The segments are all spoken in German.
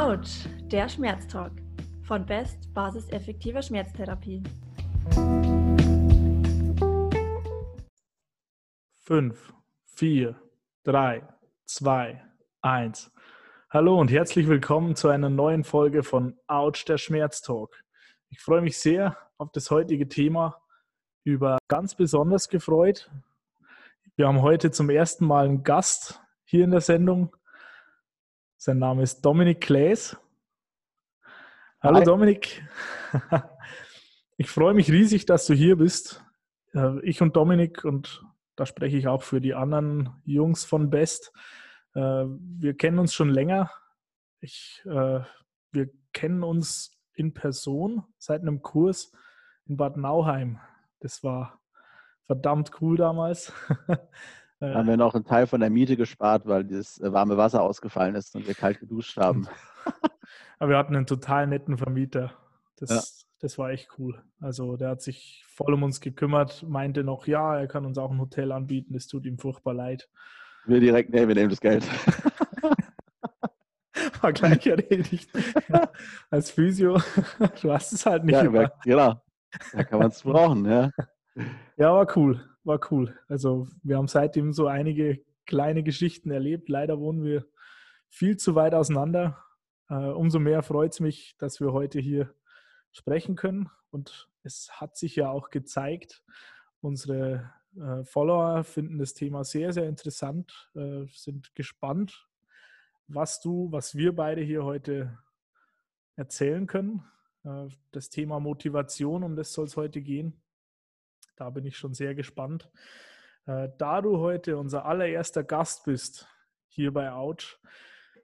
Autsch, der Schmerztalk von Best Basis effektiver Schmerztherapie. 5, 4, 3, 2, 1. Hallo und herzlich willkommen zu einer neuen Folge von Autsch, der Schmerztalk. Ich freue mich sehr auf das heutige Thema. Über ganz besonders gefreut. Wir haben heute zum ersten Mal einen Gast hier in der Sendung. Sein Name ist Dominik Klaes. Hallo Hi. Dominik. Ich freue mich riesig, dass du hier bist. Äh, ich und Dominik, und da spreche ich auch für die anderen Jungs von Best, äh, wir kennen uns schon länger. Ich, äh, wir kennen uns in Person seit einem Kurs in Bad Nauheim. Das war verdammt cool damals. Haben wir noch einen Teil von der Miete gespart, weil dieses äh, warme Wasser ausgefallen ist und wir kalt geduscht haben. Aber wir hatten einen total netten Vermieter. Das, ja. das war echt cool. Also der hat sich voll um uns gekümmert, meinte noch, ja, er kann uns auch ein Hotel anbieten, es tut ihm furchtbar leid. Wir direkt, nee, wir nehmen das Geld. war gleich erledigt. Ja, als Physio, du hast es halt nicht ja, immer. Genau, da kann man es brauchen, ja. Ja, war cool war cool. Also wir haben seitdem so einige kleine Geschichten erlebt. Leider wohnen wir viel zu weit auseinander. Äh, umso mehr freut es mich, dass wir heute hier sprechen können. Und es hat sich ja auch gezeigt, unsere äh, Follower finden das Thema sehr, sehr interessant, äh, sind gespannt, was du, was wir beide hier heute erzählen können. Das Thema Motivation, um das soll es heute gehen. Da bin ich schon sehr gespannt. Äh, da du heute unser allererster Gast bist hier bei Ouch,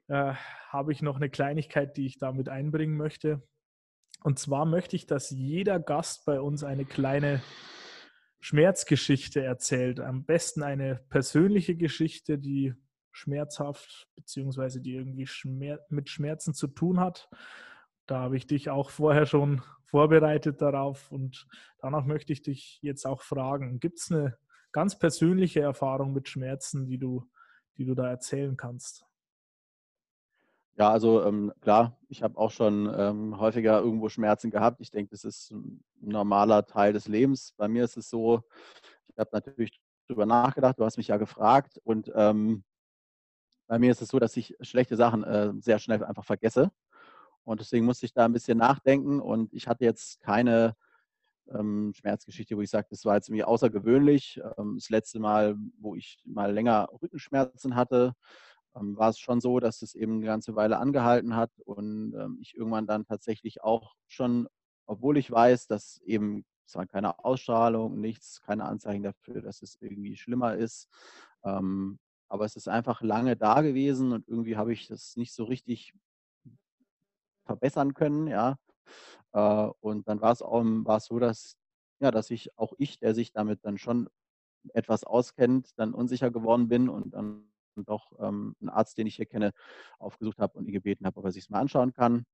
äh, habe ich noch eine Kleinigkeit, die ich damit einbringen möchte. Und zwar möchte ich, dass jeder Gast bei uns eine kleine Schmerzgeschichte erzählt. Am besten eine persönliche Geschichte, die schmerzhaft bzw. die irgendwie Schmer mit Schmerzen zu tun hat. Da habe ich dich auch vorher schon vorbereitet darauf. Und danach möchte ich dich jetzt auch fragen, gibt es eine ganz persönliche Erfahrung mit Schmerzen, die du, die du da erzählen kannst? Ja, also ähm, klar, ich habe auch schon ähm, häufiger irgendwo Schmerzen gehabt. Ich denke, das ist ein normaler Teil des Lebens. Bei mir ist es so, ich habe natürlich darüber nachgedacht, du hast mich ja gefragt und ähm, bei mir ist es so, dass ich schlechte Sachen äh, sehr schnell einfach vergesse. Und deswegen musste ich da ein bisschen nachdenken und ich hatte jetzt keine ähm, Schmerzgeschichte, wo ich sage, das war jetzt irgendwie außergewöhnlich. Ähm, das letzte Mal, wo ich mal länger Rückenschmerzen hatte, ähm, war es schon so, dass es eben eine ganze Weile angehalten hat und ähm, ich irgendwann dann tatsächlich auch schon, obwohl ich weiß, dass eben es war keine Ausstrahlung, nichts, keine Anzeichen dafür, dass es irgendwie schlimmer ist. Ähm, aber es ist einfach lange da gewesen und irgendwie habe ich das nicht so richtig verbessern können, ja. Äh, und dann war es auch war es so, dass, ja, dass ich auch ich, der sich damit dann schon etwas auskennt, dann unsicher geworden bin und dann doch ähm, einen Arzt, den ich hier kenne, aufgesucht habe und ihn gebeten habe, ob er sich es mal anschauen kann.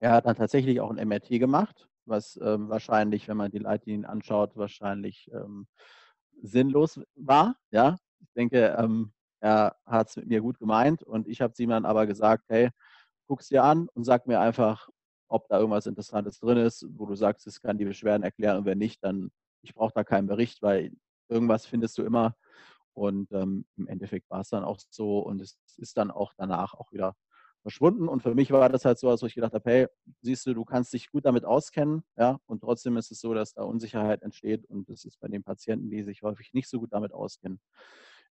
Er hat dann tatsächlich auch ein MRT gemacht, was ähm, wahrscheinlich, wenn man die Leitlinien anschaut, wahrscheinlich ähm, sinnlos war. Ja, ich denke, ähm, er hat es mit mir gut gemeint und ich habe ihm dann aber gesagt, hey, guck es dir an und sag mir einfach, ob da irgendwas Interessantes drin ist, wo du sagst, es kann die Beschwerden erklären und wenn nicht, dann ich brauche da keinen Bericht, weil irgendwas findest du immer. Und ähm, im Endeffekt war es dann auch so und es ist dann auch danach auch wieder verschwunden. Und für mich war das halt so, als ich gedacht habe, hey, siehst du, du kannst dich gut damit auskennen, ja, und trotzdem ist es so, dass da Unsicherheit entsteht und das ist bei den Patienten, die sich häufig nicht so gut damit auskennen,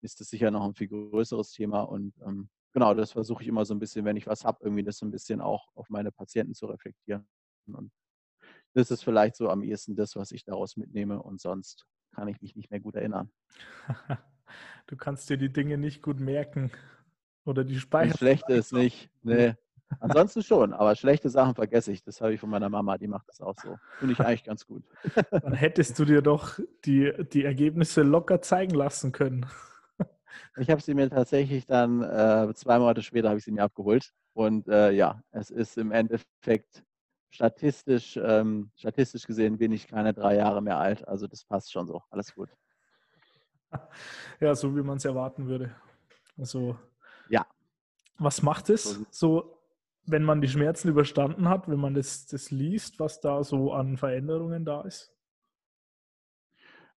ist das sicher noch ein viel größeres Thema und ähm, genau, das versuche ich immer so ein bisschen, wenn ich was habe, irgendwie das so ein bisschen auch auf meine Patienten zu reflektieren. Und das ist vielleicht so am ehesten das, was ich daraus mitnehme und sonst kann ich mich nicht mehr gut erinnern. Du kannst dir die Dinge nicht gut merken oder die speichern. Schlechte ist nicht, nee. Ansonsten schon, aber schlechte Sachen vergesse ich. Das habe ich von meiner Mama, die macht das auch so. Finde ich eigentlich ganz gut. Dann hättest du dir doch die, die Ergebnisse locker zeigen lassen können. Ich habe sie mir tatsächlich dann äh, zwei Monate später habe ich sie mir abgeholt. Und äh, ja, es ist im Endeffekt statistisch, ähm, statistisch gesehen bin ich keine drei Jahre mehr alt. Also das passt schon so. Alles gut. Ja, so wie man es erwarten würde. Also ja. Was macht es so wenn man die Schmerzen überstanden hat, wenn man das, das liest, was da so an Veränderungen da ist?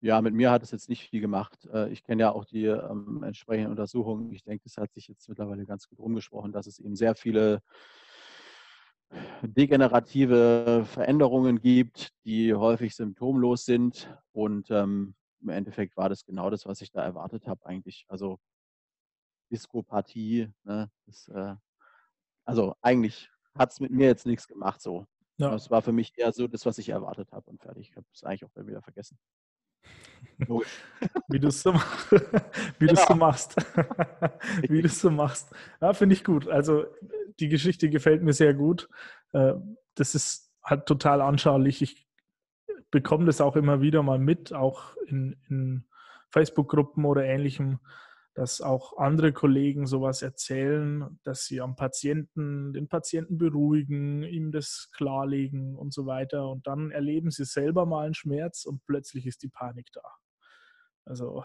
Ja, mit mir hat es jetzt nicht viel gemacht. Äh, ich kenne ja auch die ähm, entsprechenden Untersuchungen. Ich denke, es hat sich jetzt mittlerweile ganz gut rumgesprochen, dass es eben sehr viele degenerative Veränderungen gibt, die häufig symptomlos sind. Und ähm, im Endeffekt war das genau das, was ich da erwartet habe eigentlich. Also Diskopathie, ne, das, äh, also eigentlich hat es mit mir jetzt nichts gemacht so. Ja. Es war für mich eher so das, was ich erwartet habe und fertig. Ich habe es eigentlich auch wieder vergessen. Wie du es so, wie genau. so machst. wie du es so machst. Ja, finde ich gut. Also die Geschichte gefällt mir sehr gut. Äh, das ist halt total anschaulich. Ich bekomme das auch immer wieder mal mit, auch in, in Facebook-Gruppen oder ähnlichem, dass auch andere Kollegen sowas erzählen, dass sie am Patienten, den Patienten beruhigen, ihm das klarlegen und so weiter. Und dann erleben sie selber mal einen Schmerz und plötzlich ist die Panik da. Also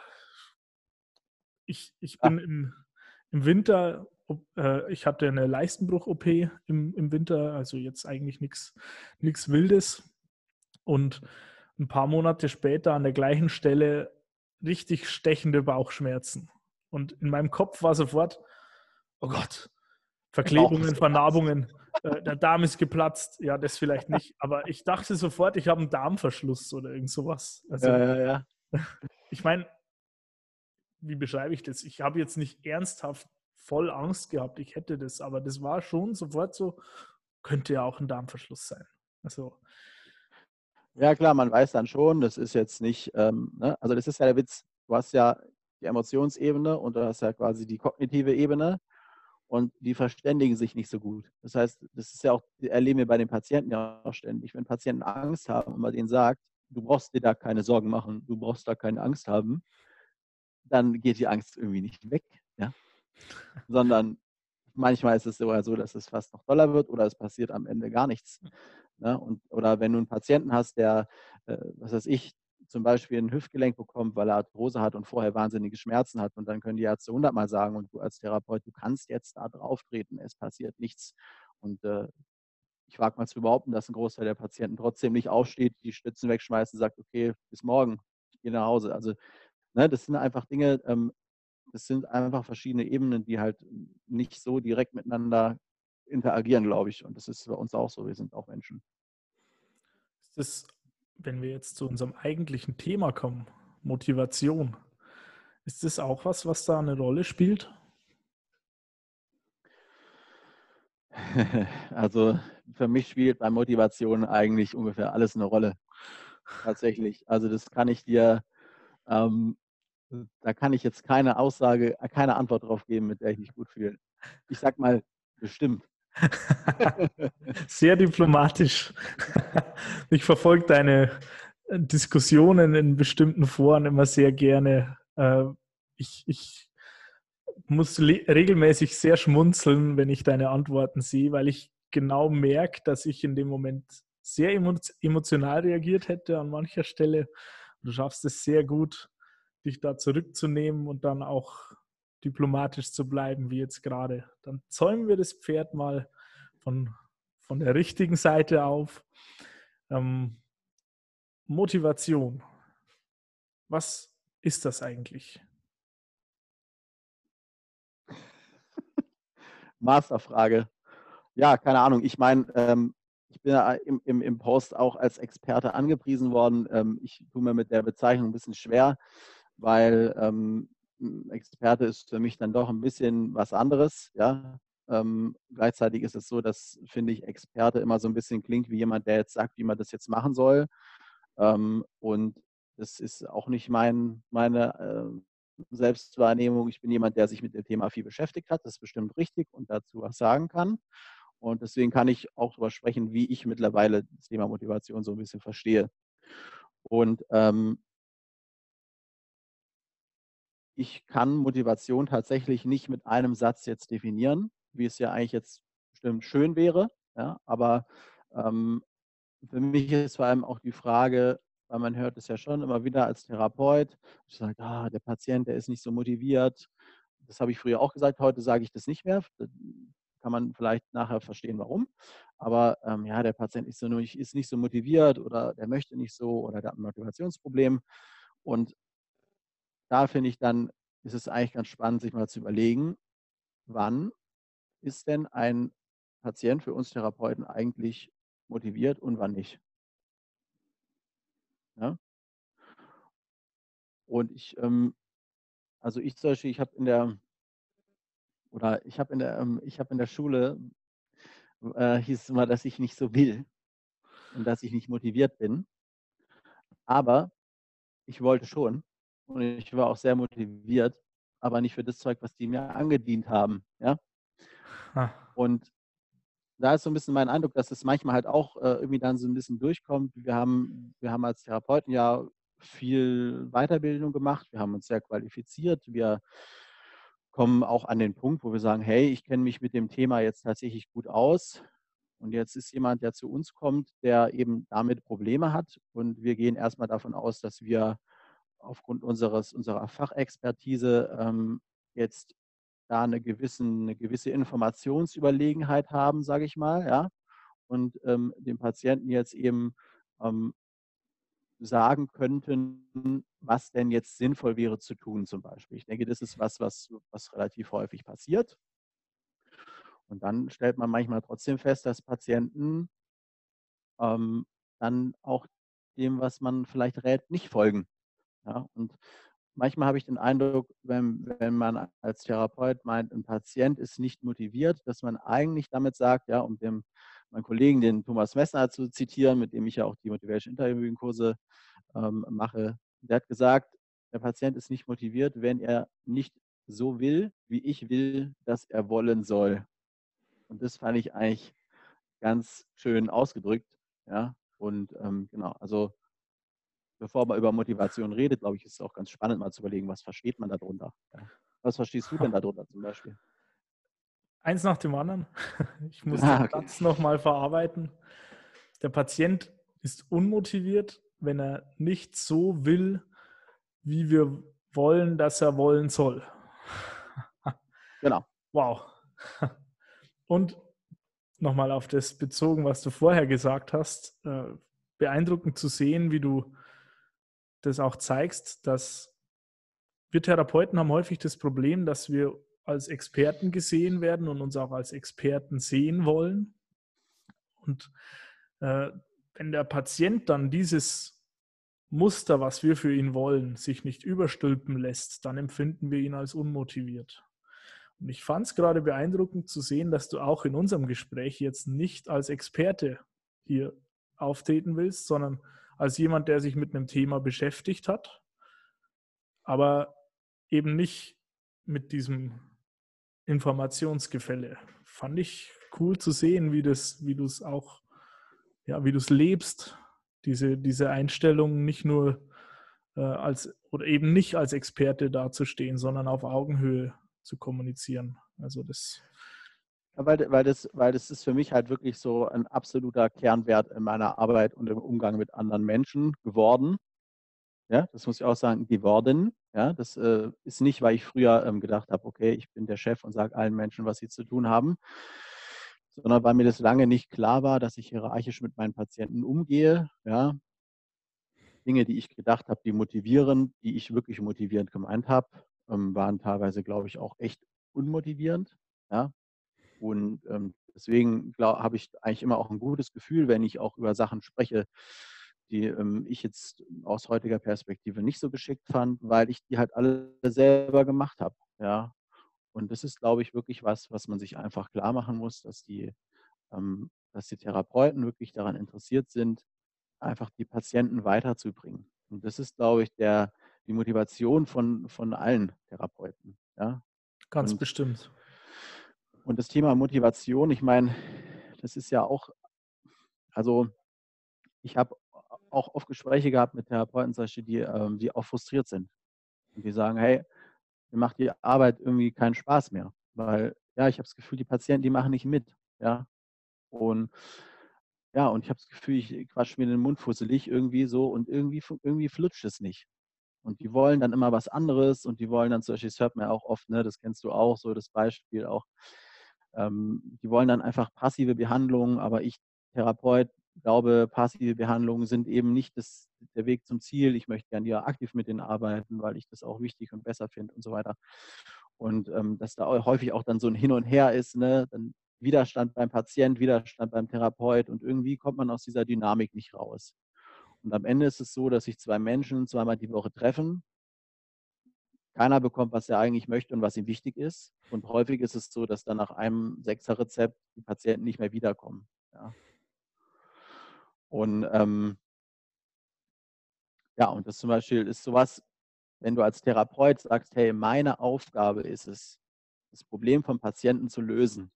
ich, ich bin im, im Winter, äh, ich hatte eine Leistenbruch-OP im, im Winter, also jetzt eigentlich nichts Wildes. Und ein paar Monate später an der gleichen Stelle richtig stechende Bauchschmerzen. Und in meinem Kopf war sofort, oh Gott, Verklebungen, Vernarbungen, äh, der Darm ist geplatzt. Ja, das vielleicht nicht. Aber ich dachte sofort, ich habe einen Darmverschluss oder irgend sowas. Also, ja, ja, ja. Ich meine, wie beschreibe ich das? Ich habe jetzt nicht ernsthaft voll Angst gehabt, ich hätte das, aber das war schon sofort so, könnte ja auch ein Darmverschluss sein. Also. Ja, klar, man weiß dann schon, das ist jetzt nicht, ähm, ne? also das ist ja der Witz, du hast ja die Emotionsebene und du hast ja quasi die kognitive Ebene und die verständigen sich nicht so gut. Das heißt, das ist ja auch, erleben wir bei den Patienten ja auch ständig. Wenn Patienten Angst haben und man denen sagt, du brauchst dir da keine Sorgen machen, du brauchst da keine Angst haben, dann geht die Angst irgendwie nicht weg, ja? sondern manchmal ist es sogar so, dass es fast noch doller wird oder es passiert am Ende gar nichts. Ne? Und, oder wenn du einen Patienten hast, der, äh, was weiß ich, zum Beispiel ein Hüftgelenk bekommt, weil er Arthrose hat und vorher wahnsinnige Schmerzen hat und dann können die Ärzte hundertmal sagen und du als Therapeut, du kannst jetzt da drauf treten, es passiert nichts. Und äh, ich wage mal zu behaupten, dass ein Großteil der Patienten trotzdem nicht aufsteht, die Stützen wegschmeißt und sagt, okay, bis morgen, ich gehe nach Hause. Also ne, das sind einfach Dinge, ähm, das sind einfach verschiedene Ebenen, die halt nicht so direkt miteinander interagieren, glaube ich. Und das ist bei uns auch so. Wir sind auch Menschen. Ist das, wenn wir jetzt zu unserem eigentlichen Thema kommen, Motivation, ist das auch was, was da eine Rolle spielt? Also für mich spielt bei Motivation eigentlich ungefähr alles eine Rolle. Tatsächlich. Also das kann ich dir ähm, da kann ich jetzt keine Aussage, äh, keine Antwort drauf geben, mit der ich mich gut fühle. Ich sag mal, bestimmt. Sehr diplomatisch. Ich verfolge deine Diskussionen in bestimmten Foren immer sehr gerne. Äh, ich, ich muss regelmäßig sehr schmunzeln, wenn ich deine Antworten sehe, weil ich genau merke, dass ich in dem Moment sehr emotional reagiert hätte an mancher Stelle. Du schaffst es sehr gut, dich da zurückzunehmen und dann auch diplomatisch zu bleiben, wie jetzt gerade. Dann zäumen wir das Pferd mal von, von der richtigen Seite auf. Ähm, Motivation. Was ist das eigentlich? Masterfrage. Ja, keine Ahnung. Ich meine, ähm, ich bin ja im, im, im, Post auch als Experte angepriesen worden. Ähm, ich tue mir mit der Bezeichnung ein bisschen schwer weil ähm, Experte ist für mich dann doch ein bisschen was anderes. Ja? Ähm, gleichzeitig ist es so, dass, finde ich, Experte immer so ein bisschen klingt wie jemand, der jetzt sagt, wie man das jetzt machen soll. Ähm, und das ist auch nicht mein, meine äh, Selbstwahrnehmung. Ich bin jemand, der sich mit dem Thema viel beschäftigt hat. Das ist bestimmt richtig und dazu was sagen kann. Und deswegen kann ich auch darüber sprechen, wie ich mittlerweile das Thema Motivation so ein bisschen verstehe. Und ähm, ich kann Motivation tatsächlich nicht mit einem Satz jetzt definieren, wie es ja eigentlich jetzt bestimmt schön wäre. Ja, aber ähm, für mich ist vor allem auch die Frage, weil man hört es ja schon immer wieder als Therapeut, ich sage, ah, der Patient, der ist nicht so motiviert. Das habe ich früher auch gesagt, heute sage ich das nicht mehr. kann man vielleicht nachher verstehen, warum. Aber ähm, ja, der Patient ist, so, ist nicht so motiviert oder der möchte nicht so oder der hat ein Motivationsproblem. Und da finde ich dann, ist es eigentlich ganz spannend, sich mal zu überlegen, wann ist denn ein Patient für uns Therapeuten eigentlich motiviert und wann nicht. Ja? Und ich, ähm, also ich zum Beispiel, ich habe in der oder ich habe in der, ähm, ich habe in der Schule äh, hieß es immer, dass ich nicht so will und dass ich nicht motiviert bin. Aber ich wollte schon und ich war auch sehr motiviert, aber nicht für das Zeug, was die mir angedient haben. Ja? Und da ist so ein bisschen mein Eindruck, dass es manchmal halt auch äh, irgendwie dann so ein bisschen durchkommt. Wir haben, wir haben als Therapeuten ja viel Weiterbildung gemacht, wir haben uns sehr qualifiziert, wir kommen auch an den Punkt, wo wir sagen, hey, ich kenne mich mit dem Thema jetzt tatsächlich gut aus. Und jetzt ist jemand, der zu uns kommt, der eben damit Probleme hat. Und wir gehen erstmal davon aus, dass wir aufgrund unseres, unserer Fachexpertise ähm, jetzt da eine, gewissen, eine gewisse Informationsüberlegenheit haben, sage ich mal, ja, und ähm, dem Patienten jetzt eben ähm, sagen könnten, was denn jetzt sinnvoll wäre zu tun zum Beispiel. Ich denke, das ist was, was, was relativ häufig passiert. Und dann stellt man manchmal trotzdem fest, dass Patienten ähm, dann auch dem, was man vielleicht rät, nicht folgen. Ja, und manchmal habe ich den Eindruck, wenn, wenn man als Therapeut meint, ein Patient ist nicht motiviert, dass man eigentlich damit sagt, ja, um dem meinen Kollegen, den Thomas Messner zu zitieren, mit dem ich ja auch die Motivation Interviewing Kurse ähm, mache, der hat gesagt, der Patient ist nicht motiviert, wenn er nicht so will, wie ich will, dass er wollen soll. Und das fand ich eigentlich ganz schön ausgedrückt. Ja, und ähm, genau, also bevor man über Motivation redet, glaube ich, ist es auch ganz spannend, mal zu überlegen, was versteht man darunter. Was verstehst du denn darunter zum Beispiel? Eins nach dem anderen. Ich muss ah, okay. den Satz nochmal verarbeiten. Der Patient ist unmotiviert, wenn er nicht so will, wie wir wollen, dass er wollen soll. Genau. Wow. Und nochmal auf das bezogen, was du vorher gesagt hast, äh, beeindruckend zu sehen, wie du das auch zeigst, dass wir Therapeuten haben häufig das Problem, dass wir als Experten gesehen werden und uns auch als Experten sehen wollen. Und äh, wenn der Patient dann dieses Muster, was wir für ihn wollen, sich nicht überstülpen lässt, dann empfinden wir ihn als unmotiviert. Und ich fand es gerade beeindruckend zu sehen, dass du auch in unserem Gespräch jetzt nicht als Experte hier auftreten willst, sondern als jemand, der sich mit einem Thema beschäftigt hat, aber eben nicht mit diesem Informationsgefälle. Fand ich cool zu sehen, wie wie du es auch, ja, wie du es lebst, diese, diese Einstellung nicht nur äh, als oder eben nicht als Experte dazustehen, sondern auf Augenhöhe zu kommunizieren. Also das ja, weil, weil, das, weil das ist für mich halt wirklich so ein absoluter Kernwert in meiner Arbeit und im Umgang mit anderen Menschen geworden. Ja, das muss ich auch sagen, geworden. Ja, das äh, ist nicht, weil ich früher ähm, gedacht habe, okay, ich bin der Chef und sage allen Menschen, was sie zu tun haben, sondern weil mir das lange nicht klar war, dass ich hierarchisch mit meinen Patienten umgehe. Ja, Dinge, die ich gedacht habe, die motivieren, die ich wirklich motivierend gemeint habe, ähm, waren teilweise, glaube ich, auch echt unmotivierend. Ja, und ähm, deswegen habe ich eigentlich immer auch ein gutes Gefühl, wenn ich auch über Sachen spreche, die ähm, ich jetzt aus heutiger Perspektive nicht so geschickt fand, weil ich die halt alle selber gemacht habe. Ja. Und das ist, glaube ich, wirklich was, was man sich einfach klar machen muss, dass die, ähm, dass die Therapeuten wirklich daran interessiert sind, einfach die Patienten weiterzubringen. Und das ist, glaube ich, der, die Motivation von, von allen Therapeuten. Ja. Ganz Und bestimmt. Und das Thema Motivation, ich meine, das ist ja auch, also ich habe auch oft Gespräche gehabt mit Therapeuten, die, ähm, die auch frustriert sind. Und die sagen, hey, mir macht die Arbeit irgendwie keinen Spaß mehr. Weil, ja, ich habe das Gefühl, die Patienten, die machen nicht mit. Ja. Und ja, und ich habe das Gefühl, ich quatsch mir den Mund fusselig irgendwie so und irgendwie, irgendwie flutscht es nicht. Und die wollen dann immer was anderes und die wollen dann zum Beispiel, das hört man ja auch oft, ne, das kennst du auch, so das Beispiel auch, Ähm, die wollen dann einfach passive Behandlungen, aber ich, Therapeut, glaube, passive Behandlungen sind eben nicht das, der Weg zum Ziel. Ich möchte gerne ja aktiv mit denen arbeiten, weil ich das auch wichtig und besser finde und so weiter. Und ähm, dass da häufig auch dann so ein Hin und Her ist, ne? dann Widerstand beim Patient, Widerstand beim Therapeut und irgendwie kommt man aus dieser Dynamik nicht raus. Und am Ende ist es so, dass sich zwei Menschen zweimal die Woche treffen. Keiner bekommt, was er eigentlich möchte und was ihm wichtig ist. Und häufig ist es so, dass dann nach einem Sechser-Rezept die Patienten nicht mehr wiederkommen. Ja. Und ähm, ja, und das zum Beispiel ist sowas, wenn du als Therapeut sagst, hey, meine Aufgabe ist es, das Problem vom Patienten zu lösen.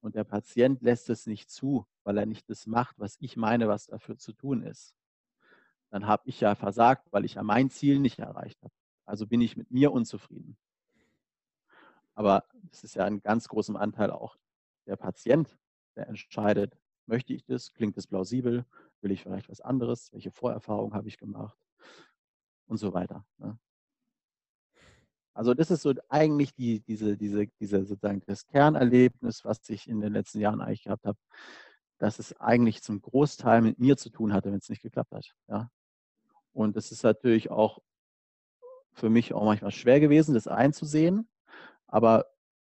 Und der Patient lässt es nicht zu, weil er nicht das macht, was ich meine, was dafür zu tun ist. Dann habe ich ja versagt, weil ich ja mein Ziel nicht erreicht habe. Also bin ich mit mir unzufrieden. Aber es ist ja ein ganz großem Anteil auch der Patient, der entscheidet, Möchte ich das? Klingt es plausibel? Will ich vielleicht was anderes? Welche Vorerfahrungen habe ich gemacht? Und so weiter. Ne? Also das ist so eigentlich die, diese, diese, diese sozusagen das Kernerlebnis, was ich in den letzten Jahren eigentlich gehabt habe, dass es eigentlich zum Großteil mit mir zu tun hatte, wenn es nicht geklappt hat. Ja? Und es ist natürlich auch für mich auch manchmal schwer gewesen, das einzusehen. Aber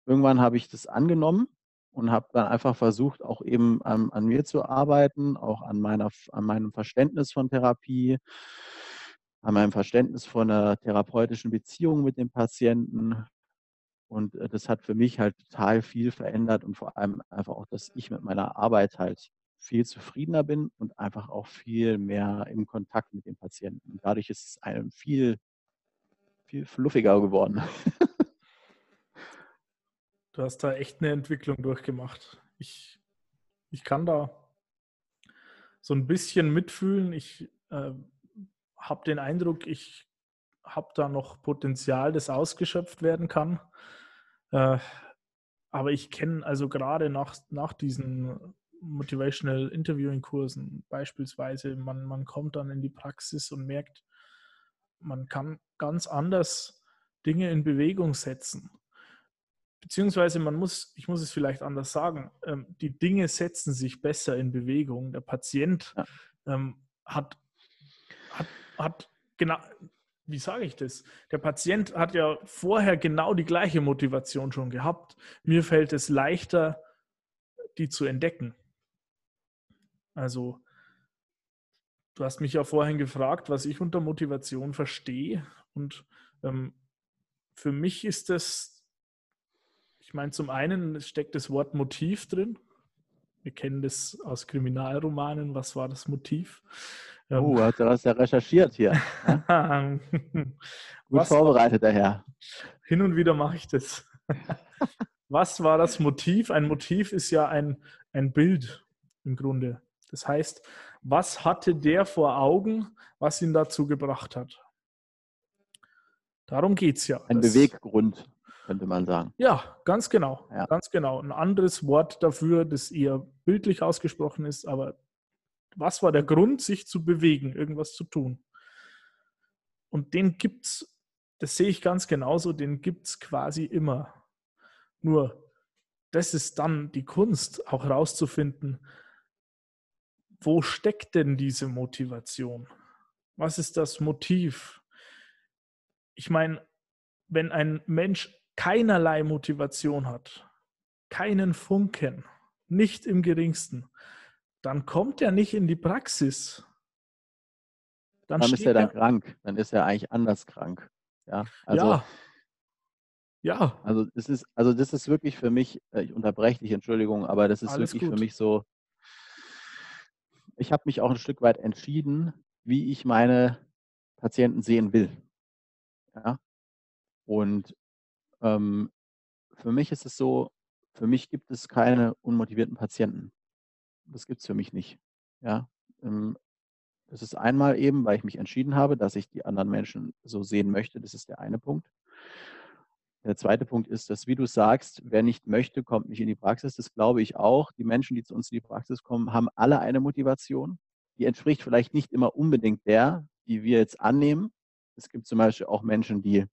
irgendwann habe ich das angenommen und habe dann einfach versucht, auch eben an, an, mir zu arbeiten, auch an, meiner, an meinem Verständnis von Therapie, an meinem Verständnis von einer therapeutischen Beziehung mit dem Patienten. Und äh, das hat für mich halt total viel verändert und vor allem einfach auch, dass ich mit meiner Arbeit halt viel zufriedener bin und einfach auch viel mehr im Kontakt mit dem Patienten. Dadurch ist es einem viel, viel fluffiger geworden. Du hast da echt eine Entwicklung durchgemacht. Ich, ich kann da so ein bisschen mitfühlen. Ich äh, habe den Eindruck, ich habe da noch Potenzial, das ausgeschöpft werden kann. Äh, aber ich kenne also gerade nach, nach diesen Motivational Interviewing Kursen beispielsweise, man, man kommt dann in die Praxis und merkt, man kann ganz anders Dinge in Bewegung setzen beziehungsweise man muss, ich muss es vielleicht anders sagen, ähm, die Dinge setzen sich besser in Bewegung. Der Patient ja. ähm, hat, hat, hat genau, wie sage ich das? Der Patient hat ja vorher genau die gleiche Motivation schon gehabt. Mir fällt es leichter, die zu entdecken. Also, du hast mich ja vorhin gefragt, was ich unter Motivation verstehe. Und ähm, für mich ist das ich meine, zum einen steckt das Wort Motiv drin. Wir kennen das aus Kriminalromanen. Was war das Motiv? Ähm, oh, hat er was ja recherchiert hier. Ne? Gut was vorbereitet, der Herr. Hin und wieder mache ich das. was war das Motiv? Ein Motiv ist ja ein, ein Bild im Grunde. Das heißt, was hatte der vor Augen, was ihn dazu gebracht hat? Darum geht es ja. Ein Beweggrund könnte man sagen. Ja, ganz genau. Ja. Ganz genau. Ein anderes Wort dafür, das eher bildlich ausgesprochen ist, aber was war der Grund, sich zu bewegen, irgendwas zu tun? Und den gibt es, das sehe ich ganz genauso, den gibt es quasi immer. Nur, das ist dann die Kunst, auch herauszufinden, wo steckt denn diese Motivation? Was ist das Motiv? Ich meine, wenn ein Mensch keinerlei Motivation hat, keinen Funken, nicht im geringsten, dann kommt er nicht in die Praxis. Dann, dann ist er dann krank. Dann ist er eigentlich anders krank. Ja. Also, ja. ja. Also das ist, also das ist wirklich für mich, äh, ich unterbreche dich, Entschuldigung, aber das ist Alles wirklich gut. für mich so, ich habe mich auch ein Stück weit entschieden, wie ich meine Patienten sehen will. Ja. Und ähm, für mich ist es so, für mich gibt es keine unmotivierten Patienten. Das gibt es für mich nicht. Ja, ähm, das ist einmal eben, weil ich mich entschieden habe, dass ich die anderen Menschen so sehen möchte. Das ist der eine Punkt. Der zweite Punkt ist, dass, wie du sagst, wer nicht möchte, kommt nicht in die Praxis. Das glaube ich auch. Die Menschen, die zu uns in die Praxis kommen, haben alle eine Motivation. Die entspricht vielleicht nicht immer unbedingt der, die wir jetzt annehmen. Es gibt zum Beispiel auch Menschen, die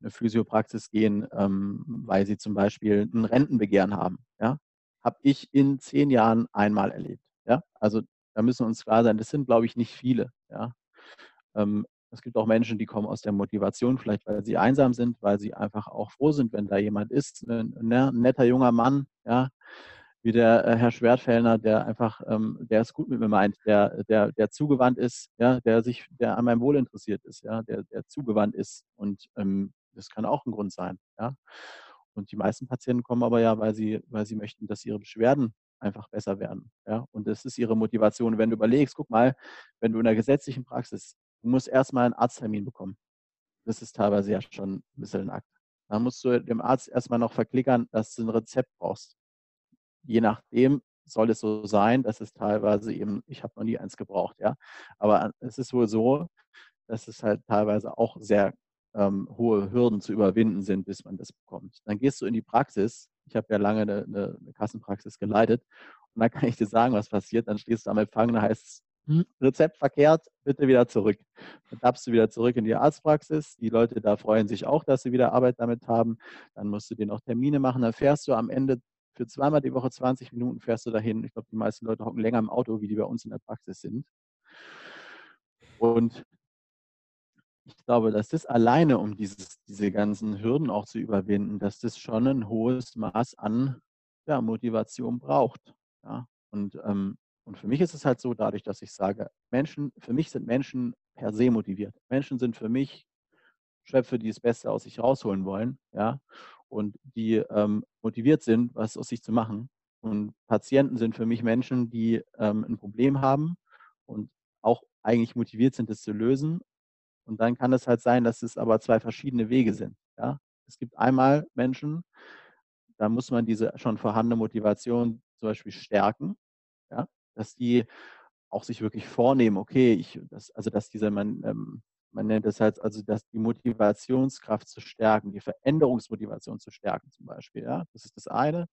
eine Physiopraxis gehen, ähm, weil sie zum Beispiel ein Rentenbegehren haben. Ja? Habe ich in zehn Jahren einmal erlebt. Ja? Also da müssen wir uns klar sein, das sind, glaube ich, nicht viele. Ja? Ähm, es gibt auch Menschen, die kommen aus der Motivation, vielleicht weil sie einsam sind, weil sie einfach auch froh sind, wenn da jemand ist, ein, ne, netter junger Mann, ja, wie der äh, Herr Schwertfellner, der einfach, ähm, der es gut mit mir meint, der, der, der zugewandt ist, ja, der sich, der an meinem Wohl interessiert ist, ja, der, der zugewandt ist. Und ähm, das kann auch ein Grund sein, ja. Und die meisten Patienten kommen aber ja, weil sie, weil sie möchten, dass ihre Beschwerden einfach besser werden. Ja? Und das ist ihre Motivation. Wenn du überlegst, guck mal, wenn du in der gesetzlichen Praxis, du musst erstmal einen Arzttermin bekommen. Das ist teilweise ja schon ein bisschen ein Akt. Dann musst du dem Arzt erstmal noch verklickern, dass du ein Rezept brauchst je nachdem soll es so sein, dass es teilweise eben, ich habe noch nie eins gebraucht, ja, aber es ist wohl so, dass es halt teilweise auch sehr ähm, hohe Hürden zu überwinden sind, bis man das bekommt. Dann gehst du in die Praxis. Ich habe ja lange eine, eine, eine, Kassenpraxis geleitet und dann kann ich dir sagen, was passiert. Dann stehst du am Empfang, da heißt es, Rezept verkehrt, bitte wieder zurück. Dann darfst du wieder zurück in die Arztpraxis. Die Leute da freuen sich auch, dass sie wieder Arbeit damit haben. Dann musst du dir noch Termine machen. Dann fährst du am Ende für zweimal die Woche 20 Minuten fährst du dahin. Ich glaube, die meisten Leute hocken länger im Auto, wie die bei uns in der Praxis sind. Und ich glaube, dass das alleine, um dieses, diese ganzen Hürden auch zu überwinden, dass das schon ein hohes Maß an ja, Motivation braucht. Ja? Und, ähm, und für mich ist es halt so, dadurch, dass ich sage, Menschen, für mich sind Menschen per se motiviert. Menschen sind für mich Schöpfe, die das Beste aus sich rausholen wollen. Ja? und die ähm, motiviert sind, was aus sich zu machen. Und Patienten sind für mich Menschen, die ähm, ein Problem haben und auch eigentlich motiviert sind, es zu lösen. Und dann kann es halt sein, dass es aber zwei verschiedene Wege sind. Ja? Es gibt einmal Menschen, da muss man diese schon vorhandene Motivation zum Beispiel stärken? Dass die auch sich wirklich vornehmen, okay, ich, das, also dass dieser, man, ähm, man nennt es halt also, dass die Motivationskraft zu stärken, die Veränderungsmotivation zu stärken zum Beispiel. Ja? Das ist das eine.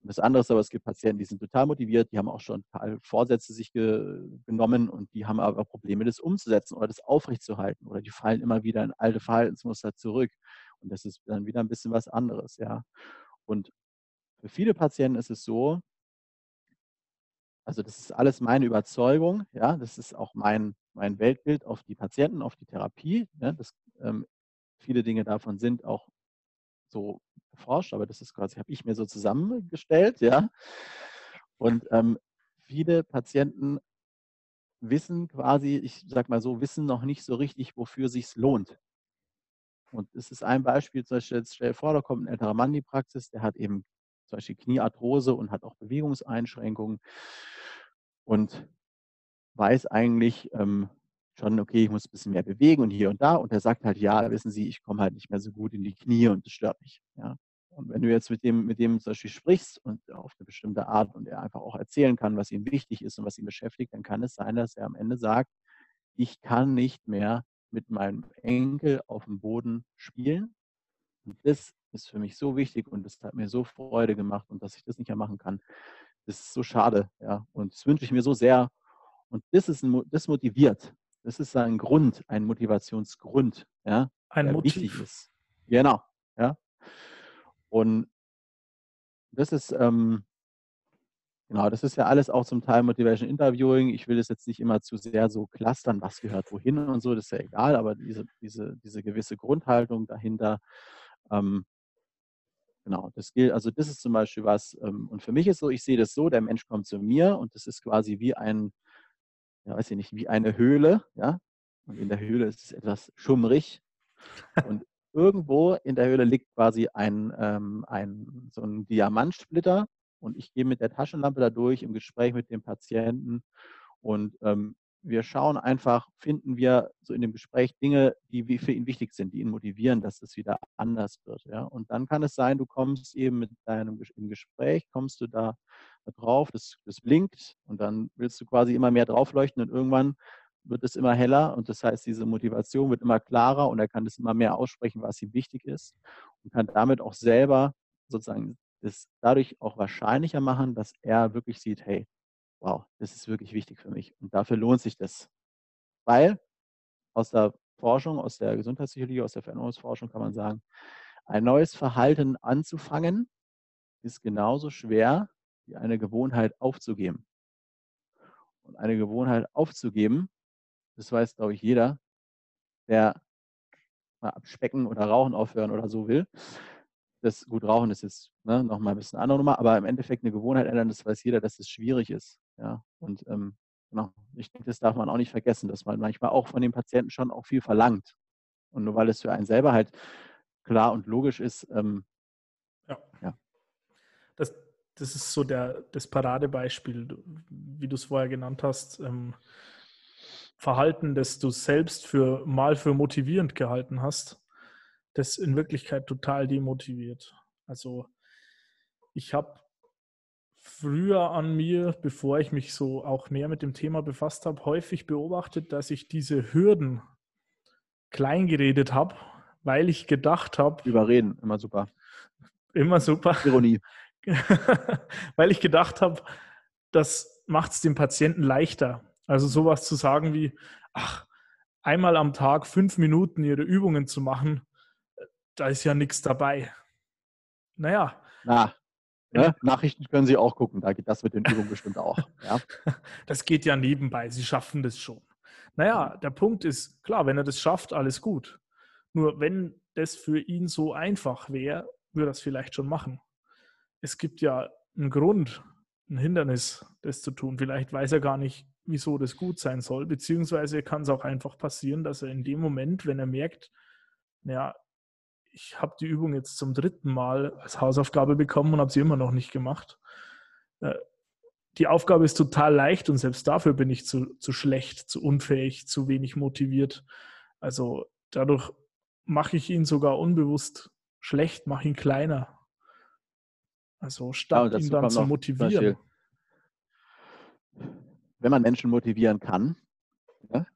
Und das andere ist aber, es gibt Patienten, die sind total motiviert, die haben auch schon Vorsätze sich ge genommen und die haben aber Probleme, das umzusetzen oder das aufrechtzuerhalten oder die fallen immer wieder in alte Verhaltensmuster zurück. Und das ist dann wieder ein bisschen was anderes. Ja? Und für viele Patienten ist es so, also das ist alles meine Überzeugung, ja, das ist auch mein, mein Weltbild auf die Patienten, auf die Therapie. Ja, das, ähm, viele Dinge davon sind auch so erforscht, aber das ist quasi, habe ich mir so zusammengestellt, ja. Und ähm, viele Patienten wissen quasi, ich sag mal so, wissen noch nicht so richtig, wofür sich lohnt. Und es ist ein Beispiel, zum Beispiel, jetzt stell dir vor, da kommt ein älterer Mann in die Praxis, der hat eben zum Beispiel Kniearthrose und hat auch Bewegungseinschränkungen und weiß eigentlich ähm, schon, okay, ich muss ein bisschen mehr bewegen und hier und da. Und er sagt halt, ja, wissen Sie, ich komme halt nicht mehr so gut in die Knie und das stört mich. Ja. Und wenn du jetzt mit dem, mit dem zum Beispiel sprichst und auf eine bestimmte Art und er einfach auch erzählen kann, was ihm wichtig ist und was ihn beschäftigt, dann kann es sein, dass er am Ende sagt, ich kann nicht mehr mit meinem Enkel auf dem Boden spielen. Und das ist für mich so wichtig und das hat mir so Freude gemacht und dass ich das nicht mehr machen kann. Das ist so schade, ja. Und das wünsche ich mir so sehr. Und das ist ein, das motiviert. Das ist ein Grund, ein Motivationsgrund, ja. Ein Motiv. wichtig ist. Genau, ja. Und das ist, ähm, genau, das ist ja alles auch zum Teil Motivation Interviewing. Ich will das jetzt nicht immer zu sehr so clustern, was gehört wohin und so, das ist ja egal, aber diese, diese, diese gewisse Grundhaltung dahinter, ähm, Genau, das gilt, also das ist zum Beispiel was, ähm, und für mich ist so, ich sehe das so, der Mensch kommt zu mir und das ist quasi wie ein, ja weiß ich nicht, wie eine Höhle, ja, und in der Höhle ist es etwas schummrig und irgendwo in der Höhle liegt quasi ein, ähm, ein so ein Diamantsplitter und ich gehe mit der Taschenlampe da durch im Gespräch mit dem Patienten und ähm, wir schauen einfach, finden wir so in dem Gespräch Dinge, die für ihn wichtig sind, die ihn motivieren, dass es wieder anders wird. Ja? Und dann kann es sein, du kommst eben mit deinem im Gespräch, kommst du da drauf, das, das blinkt und dann willst du quasi immer mehr draufleuchten und irgendwann wird es immer heller und das heißt, diese Motivation wird immer klarer und er kann das immer mehr aussprechen, was ihm wichtig ist und kann damit auch selber sozusagen das dadurch auch wahrscheinlicher machen, dass er wirklich sieht, hey, wow, das ist wirklich wichtig für mich. Und dafür lohnt sich das. Weil aus der Forschung, aus der Gesundheitspsychologie, aus der Veränderungsforschung kann man sagen, ein neues Verhalten anzufangen, ist genauso schwer wie eine Gewohnheit aufzugeben. Und eine Gewohnheit aufzugeben, das weiß, glaube ich, jeder, der mal abspecken oder rauchen aufhören oder so will. Das gut rauchen ist jetzt ne, nochmal ein bisschen andere Nummer, aber im Endeffekt eine Gewohnheit ändern, das weiß jeder, dass es schwierig ist. Ja, und ähm, genau, ich denke, das darf man auch nicht vergessen, dass man manchmal auch von den Patienten schon auch viel verlangt. Und nur weil es für einen selber halt klar und logisch ist. Ähm, ja. ja. Das, das ist so der, das Paradebeispiel, wie du es vorher genannt hast. Ähm, Verhalten, das du selbst für mal für motivierend gehalten hast, das in Wirklichkeit total demotiviert. Also ich habe früher an mir, bevor ich mich so auch mehr mit dem Thema befasst habe, häufig beobachtet, dass ich diese Hürden kleingeredet habe, weil ich gedacht habe. Überreden, immer super. Immer super. Ironie. weil ich gedacht habe, das macht es dem Patienten leichter. Also sowas zu sagen wie, ach, einmal am Tag fünf Minuten ihre Übungen zu machen, da ist ja nichts dabei. Naja. Na, ne? Nachrichten können Sie auch gucken, da geht das mit den Übungen bestimmt auch. Ja? Das geht ja nebenbei, Sie schaffen das schon. Naja, der Punkt ist, klar, wenn er das schafft, alles gut. Nur wenn das für ihn so einfach wäre, würde er es vielleicht schon machen. Es gibt ja einen Grund, ein Hindernis, das zu tun. Vielleicht weiß er gar nicht, wieso das gut sein soll, beziehungsweise kann es auch einfach passieren, dass er in dem Moment, wenn er merkt, ja, ich habe die Übung jetzt zum dritten Mal als Hausaufgabe bekommen und habe sie immer noch nicht gemacht. Äh, die Aufgabe ist total leicht und selbst dafür bin ich zu, zu schlecht, zu unfähig, zu wenig motiviert. Also dadurch mache ich ihn sogar unbewusst schlecht, mache ihn kleiner. Also statt ja, ihn dann zu motivieren. wenn man Menschen motivieren kann, ne?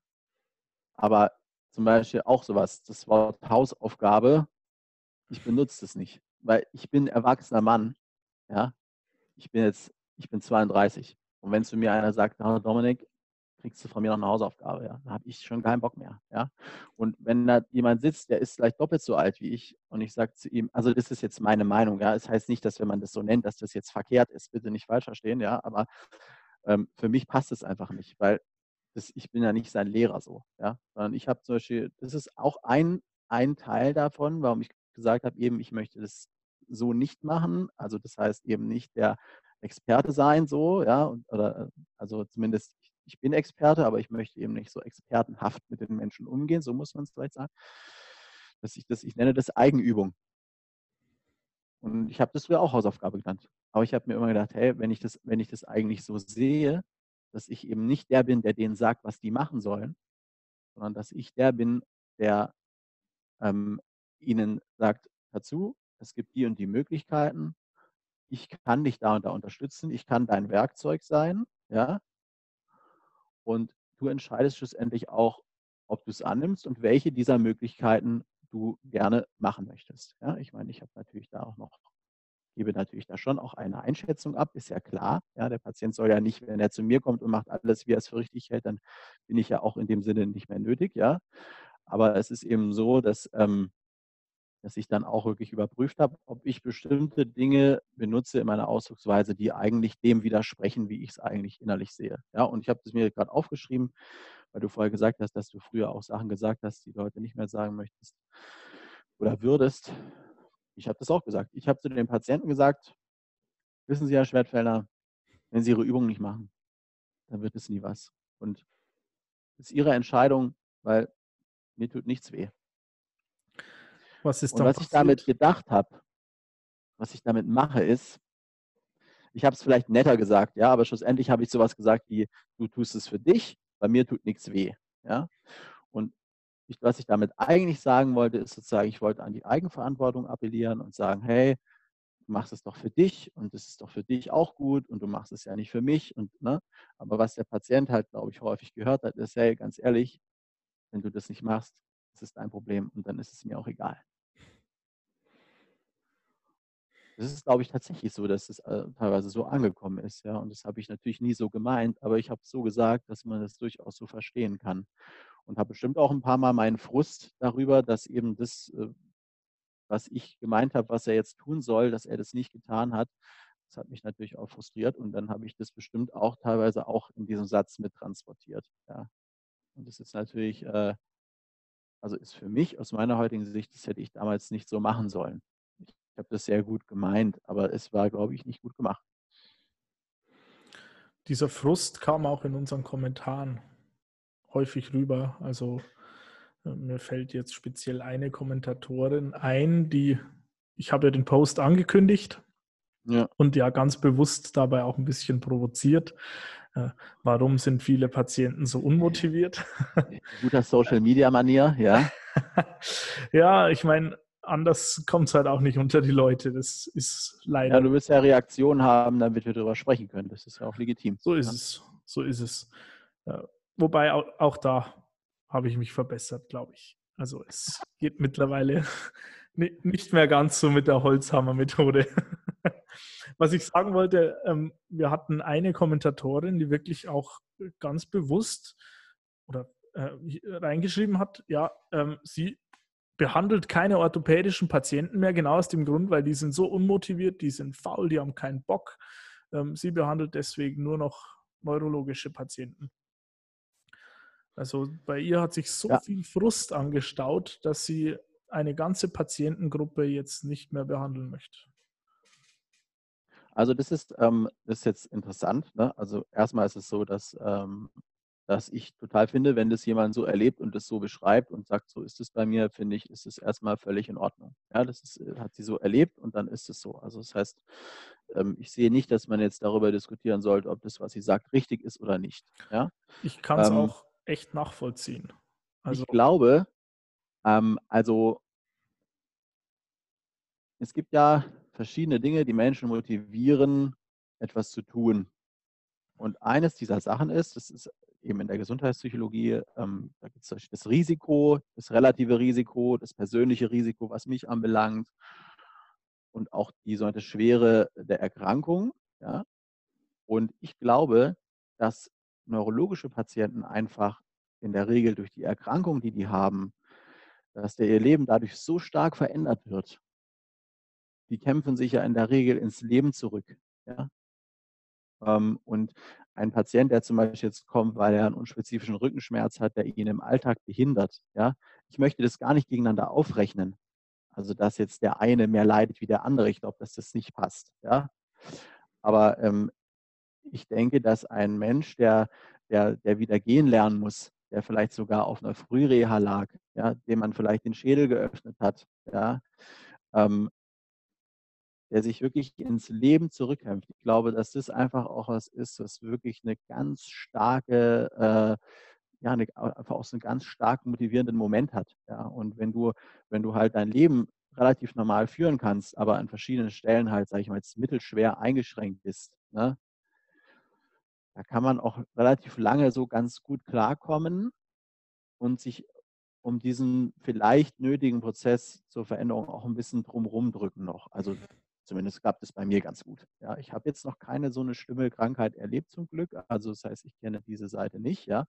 aber zum Beispiel auch sowas, das Wort Hausaufgabe, ich benutze es nicht, weil ich bin erwachsener Mann, ja, ich bin jetzt, ich bin 32 und wenn zu mir einer sagt, Dominik, kriegst du von mir noch eine Hausaufgabe, ja. Da habe ich schon keinen Bock mehr, ja. Und wenn da jemand sitzt, der ist vielleicht doppelt so alt wie ich und ich sage zu ihm, also das ist jetzt meine Meinung, ja. Es das heißt nicht, dass wenn man das so nennt, dass das jetzt verkehrt ist, bitte nicht falsch verstehen, ja. Aber ähm, für mich passt es einfach nicht, weil das, ich bin ja nicht sein Lehrer so, ja. Sondern ich habe zum Beispiel, das ist auch ein, ein Teil davon, warum ich gesagt habe, eben, ich möchte das so nicht machen. Also das heißt eben nicht der Experte sein, so, ja, oder also zumindest ich bin Experte, aber ich möchte eben nicht so expertenhaft mit den Menschen umgehen, so muss man es vielleicht sagen. Dass ich, das, ich nenne das Eigenübung. Und ich habe das früher auch Hausaufgabe genannt. Aber ich habe mir immer gedacht, hey, wenn ich, das, wenn ich das eigentlich so sehe, dass ich eben nicht der bin, der denen sagt, was die machen sollen, sondern dass ich der bin, der ähm, ihnen sagt, dazu, es gibt die und die Möglichkeiten, ich kann dich da und da unterstützen, ich kann dein Werkzeug sein, ja, und du entscheidest schlussendlich auch, ob du es annimmst und welche dieser Möglichkeiten du gerne machen möchtest. Ja, ich meine, ich habe natürlich da auch noch, gebe natürlich da schon auch eine Einschätzung ab, ist ja klar. Ja, der Patient soll ja nicht, wenn er zu mir kommt und macht alles, wie er es für richtig hält, dann bin ich ja auch in dem Sinne nicht mehr nötig. Ja, aber es ist eben so, dass ähm, dass ich dann auch wirklich überprüft habe, ob ich bestimmte Dinge benutze in meiner Ausdrucksweise, die eigentlich dem widersprechen, wie ich es eigentlich innerlich sehe. Ja, und ich habe das mir gerade aufgeschrieben, weil du vorher gesagt hast, dass du früher auch Sachen gesagt hast, die du heute nicht mehr sagen möchtest oder würdest. Ich habe das auch gesagt. Ich habe zu den Patienten gesagt, wissen Sie, Herr Schwertfelder, wenn Sie Ihre Übung nicht machen, dann wird es nie was. Und es ist Ihre Entscheidung, weil mir tut nichts weh. Was ist Und was passiert? ich damit gedacht habe, was ich damit mache, ist, ich habe es vielleicht netter gesagt, ja, aber schlussendlich habe ich sowas gesagt wie, du tust es für dich, bei mir tut nichts weh. Ja? Und ich, was ich damit eigentlich sagen wollte, ist sozusagen, ich wollte an die Eigenverantwortung appellieren und sagen, hey, du machst es doch für dich und es ist doch für dich auch gut und du machst es ja nicht für mich. Und, ne? Aber was der Patient halt, glaube ich, häufig gehört hat, ist, hey, ganz ehrlich, wenn du das nicht machst, das ist dein Problem und dann ist es mir auch egal. Das ist, glaube ich, tatsächlich so, dass es äh, teilweise so angekommen ist, ja. Und das habe ich natürlich nie so gemeint, aber ich habe es so gesagt, dass man das durchaus so verstehen kann. und habe bestimmt auch ein paar Mal meinen Frust darüber, dass eben das, äh, was ich gemeint habe, was er jetzt tun soll, dass er das nicht getan hat. Das hat mich natürlich auch frustriert und dann habe ich das bestimmt auch teilweise auch in diesem Satz mit transportiert. Ja. Und das ist natürlich, äh, also ist für mich aus meiner heutigen Sicht, das hätte ich damals nicht so machen sollen. Ich habe das sehr gut gemeint, aber es war, glaube ich, nicht gut gemacht. Dieser Frust kam auch in unseren Kommentaren häufig rüber. Also äh, mir fällt jetzt speziell eine Kommentatorin ein, die, ich habe ja den Post angekündigt ja. und ja ganz bewusst dabei auch ein bisschen provoziert. Äh, warum sind viele Patienten so unmotiviert? Guter Social Media Manier, ja. ja, ich meine, anders kommt es halt auch nicht unter die Leute. Das ist leider. Ja, du willst ja Reaktionen haben, damit wir darüber sprechen können. Das ist ja auch legitim. So ist ja. es. So ist es. Wobei auch, auch da habe ich mich verbessert, glaube ich. Also es geht mittlerweile nicht mehr ganz so mit der Holzhammer-Methode. Was ich sagen wollte, ähm, wir hatten eine Kommentatorin, die wirklich auch ganz bewusst oder äh, reingeschrieben hat, ja, ähm, sie behandelt keine orthopädischen Patienten mehr, genau aus dem Grund, weil die sind so unmotiviert, die sind faul, die haben keinen Bock. Ähm, sie behandelt deswegen nur noch neurologische Patienten. Also bei ihr hat sich so ja. viel Frust angestaut, dass sie eine ganze Patientengruppe jetzt nicht mehr behandeln möchte. Also das ist, ähm, das ist jetzt interessant. Ne? Also erstmal ist es so, dass, ähm, dass ich total finde, wenn das jemand so erlebt und das so beschreibt und sagt, so ist es bei mir, finde ich, ist es erstmal völlig in Ordnung. Ja, das ist, äh, hat sie so erlebt und dann ist es so. Also das heißt, ähm, ich sehe nicht, dass man jetzt darüber diskutieren sollte, ob das, was sie sagt, richtig ist oder nicht. Ja? Ich kann es ähm, auch echt nachvollziehen. Also, ich glaube, ähm, also es gibt ja verschiedene Dinge, die Menschen motivieren, etwas zu tun. Und eines dieser Sachen ist, das ist eben in der Gesundheitspsychologie, ähm, da gibt es das Risiko, das relative Risiko, das persönliche Risiko, was mich anbelangt und auch die sogenannte Schwere der Erkrankung. Ja? Und ich glaube, dass neurologische Patienten einfach in der Regel durch die Erkrankung, die die haben, dass der ihr Leben dadurch so stark verändert wird. Die kämpfen sich ja in der Regel ins Leben zurück. Ja? Ähm, und ein Patient, der zum Beispiel jetzt kommt, weil er einen unspezifischen Rückenschmerz hat, der ihn im Alltag behindert, ja, ich möchte das gar nicht gegeneinander aufrechnen. Also dass jetzt der eine mehr leidet wie der andere. Ich glaube, dass das nicht passt. Ja? Aber ähm, ich denke, dass ein Mensch, der, der, der wieder gehen lernen muss, der vielleicht sogar auf einer Frühreha lag, ja, dem man vielleicht den Schädel geöffnet hat, ja, ähm, der sich wirklich ins Leben zurückkämpft. Ich glaube, dass das einfach auch was ist, was wirklich eine ganz starke, äh, ja, eine, einfach auch so einen ganz stark motivierenden Moment hat. Ja. Und wenn du, wenn du halt dein Leben relativ normal führen kannst, aber an verschiedenen Stellen halt, sage ich mal, jetzt mittelschwer eingeschränkt bist, ne, da kann man auch relativ lange so ganz gut klarkommen und sich um diesen vielleicht nötigen Prozess zur Veränderung auch ein bisschen drumherum drücken noch. Also zumindest gab es bei mir ganz gut. Ja, ich habe jetzt noch keine so eine schlimme Krankheit erlebt zum Glück. Also das heißt, ich kenne diese Seite nicht, ja.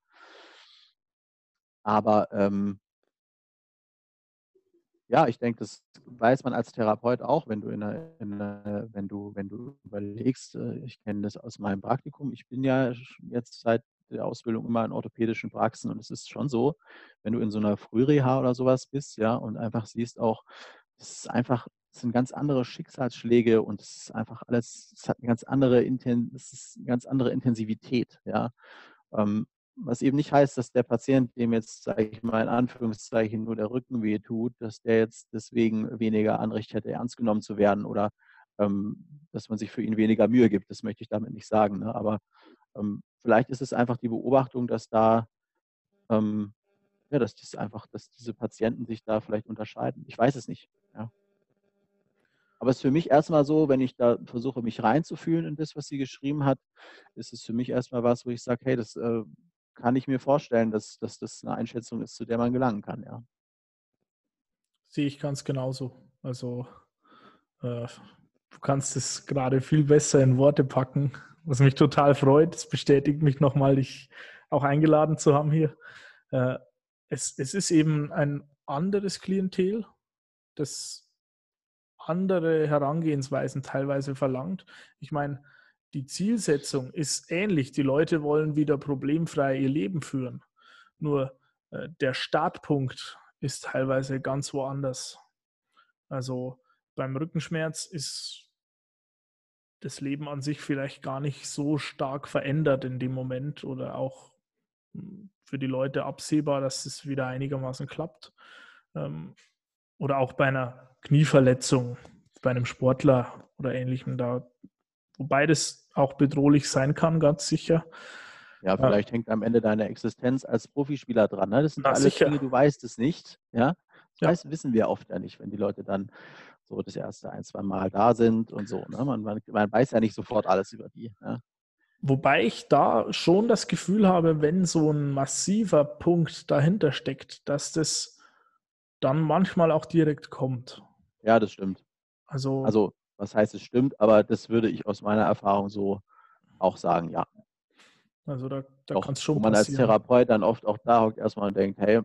Aber ähm, ja, ich denke, das weiß man als Therapeut auch, wenn du in einer, in einer, wenn du, wenn du überlegst, äh, ich kenne das aus meinem Praktikum, ich bin ja jetzt seit der Ausbildung immer in orthopädischen Praxen und es ist schon so, wenn du in so einer Frühreha oder sowas bist, ja, und einfach siehst auch, es ist einfach, es sind ganz andere Schicksalsschläge und es ist einfach alles, es hat eine ganz andere, ist eine ganz andere Intensivität, ja. Ähm, was eben nicht heißt, dass der Patient, dem jetzt, sage ich mal in Anführungszeichen, nur der Rücken weh tut, dass der jetzt deswegen weniger Anrecht hätte, ernst genommen zu werden oder ähm, dass man sich für ihn weniger Mühe gibt. Das möchte ich damit nicht sagen. Ne? Aber ähm, vielleicht ist es einfach die Beobachtung, dass da, ähm, ja, dass das einfach, dass diese Patienten sich da vielleicht unterscheiden. Ich weiß es nicht. Ja. Aber es ist für mich erstmal so, wenn ich da versuche, mich reinzufühlen in das, was sie geschrieben hat, ist es für mich erstmal was, wo ich sage, hey, das äh, kann ich mir vorstellen, dass, dass das eine Einschätzung ist, zu der man gelangen kann, ja. Sehe ich ganz genauso. Also äh, du kannst es gerade viel besser in Worte packen, was mich total freut. Es bestätigt mich nochmal, dich auch eingeladen zu haben hier. Äh, es, es ist eben ein anderes Klientel, das andere Herangehensweisen teilweise verlangt. Ich meine, die Zielsetzung ist ähnlich. Die Leute wollen wieder problemfrei ihr Leben führen. Nur äh, der Startpunkt ist teilweise ganz woanders. Also beim Rückenschmerz ist das Leben an sich vielleicht gar nicht so stark verändert in dem Moment oder auch hm, für die Leute absehbar, dass es wieder einigermaßen klappt. Ähm, oder auch bei einer Knieverletzung, bei einem Sportler oder ähnlichem, da, wo beides auch bedrohlich sein kann, ganz sicher. Ja, vielleicht ja. hängt am Ende deine Existenz als Profispieler dran. Ne? Das sind Na, alles sicher. Dinge, du weißt es nicht. Ja, das ja. wissen wir oft ja nicht, wenn die Leute dann so das erste ein, zwei Mal da sind und so. Ne? Man, man, man, weiß ja nicht sofort alles über die. Ja? Wobei ich da schon das Gefühl habe, wenn so ein massiver Punkt dahinter steckt, dass das dann manchmal auch direkt kommt. Ja, das stimmt. Also, also was heißt es stimmt, aber das würde ich aus meiner Erfahrung so auch sagen, ja. Also da, da kann es schon wo man passieren. als Therapeut dann oft auch da hockt erstmal und denkt, hey,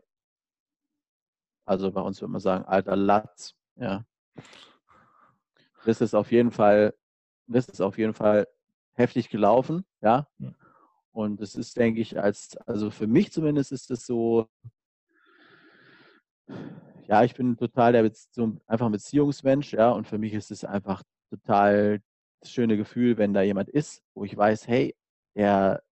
also bei uns würde man sagen, alter Latz, ja. Das ist auf jeden Fall, das ist auf jeden Fall heftig gelaufen, ja. Und es ist, denke ich, als, also für mich zumindest ist es so, ja, ich bin total der so einfach ein Beziehungsmensch, ja, und für mich ist es einfach total das schöne Gefühl, wenn da jemand ist, wo ich weiß, hey, der,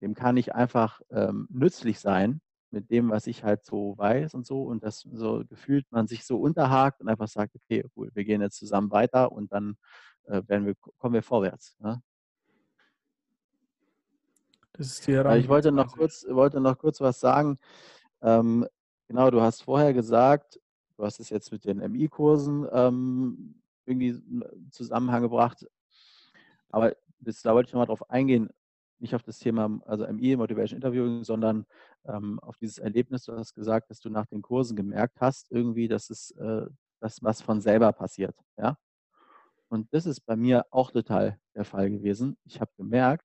dem kann ich einfach ähm, nützlich sein mit dem, was ich halt so weiß und so und das so gefühlt man sich so unterhakt und einfach sagt, okay, cool, wir gehen jetzt zusammen weiter und dann äh, werden wir, kommen wir vorwärts. Ja? Das ist die ich wollte noch kurz, wollte noch kurz was sagen. Ähm, genau, du hast vorher gesagt, du hast es jetzt mit den MI-Kursen ähm, irgendwie in Zusammenhang gebracht. Aber das, da wollte ich nochmal drauf eingehen, nicht auf das Thema, also MI, Motivation Interviewing, sondern ähm, auf dieses Erlebnis, du hast gesagt, dass du nach den Kursen gemerkt hast, irgendwie, dass es äh, das was von selber passiert. Ja? Und das ist bei mir auch total der Fall gewesen. Ich habe gemerkt,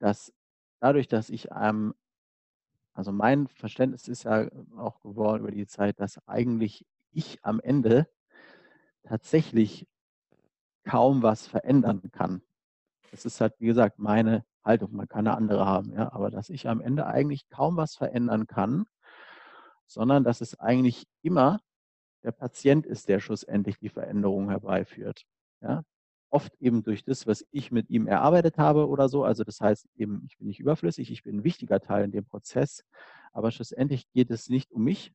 dass dadurch, dass ich ähm, also mein Verständnis ist ja auch geworden über die Zeit, dass eigentlich ich am Ende tatsächlich kaum was verändern kann. Das ist halt, wie gesagt, meine Haltung. Man kann eine andere haben, ja, aber dass ich am Ende eigentlich kaum was verändern kann, sondern dass es eigentlich immer der Patient ist, der schlussendlich die Veränderung herbeiführt. Ja? Oft eben durch das, was ich mit ihm erarbeitet habe oder so. Also das heißt eben, ich bin nicht überflüssig, ich bin ein wichtiger Teil in dem Prozess, aber schlussendlich geht es nicht um mich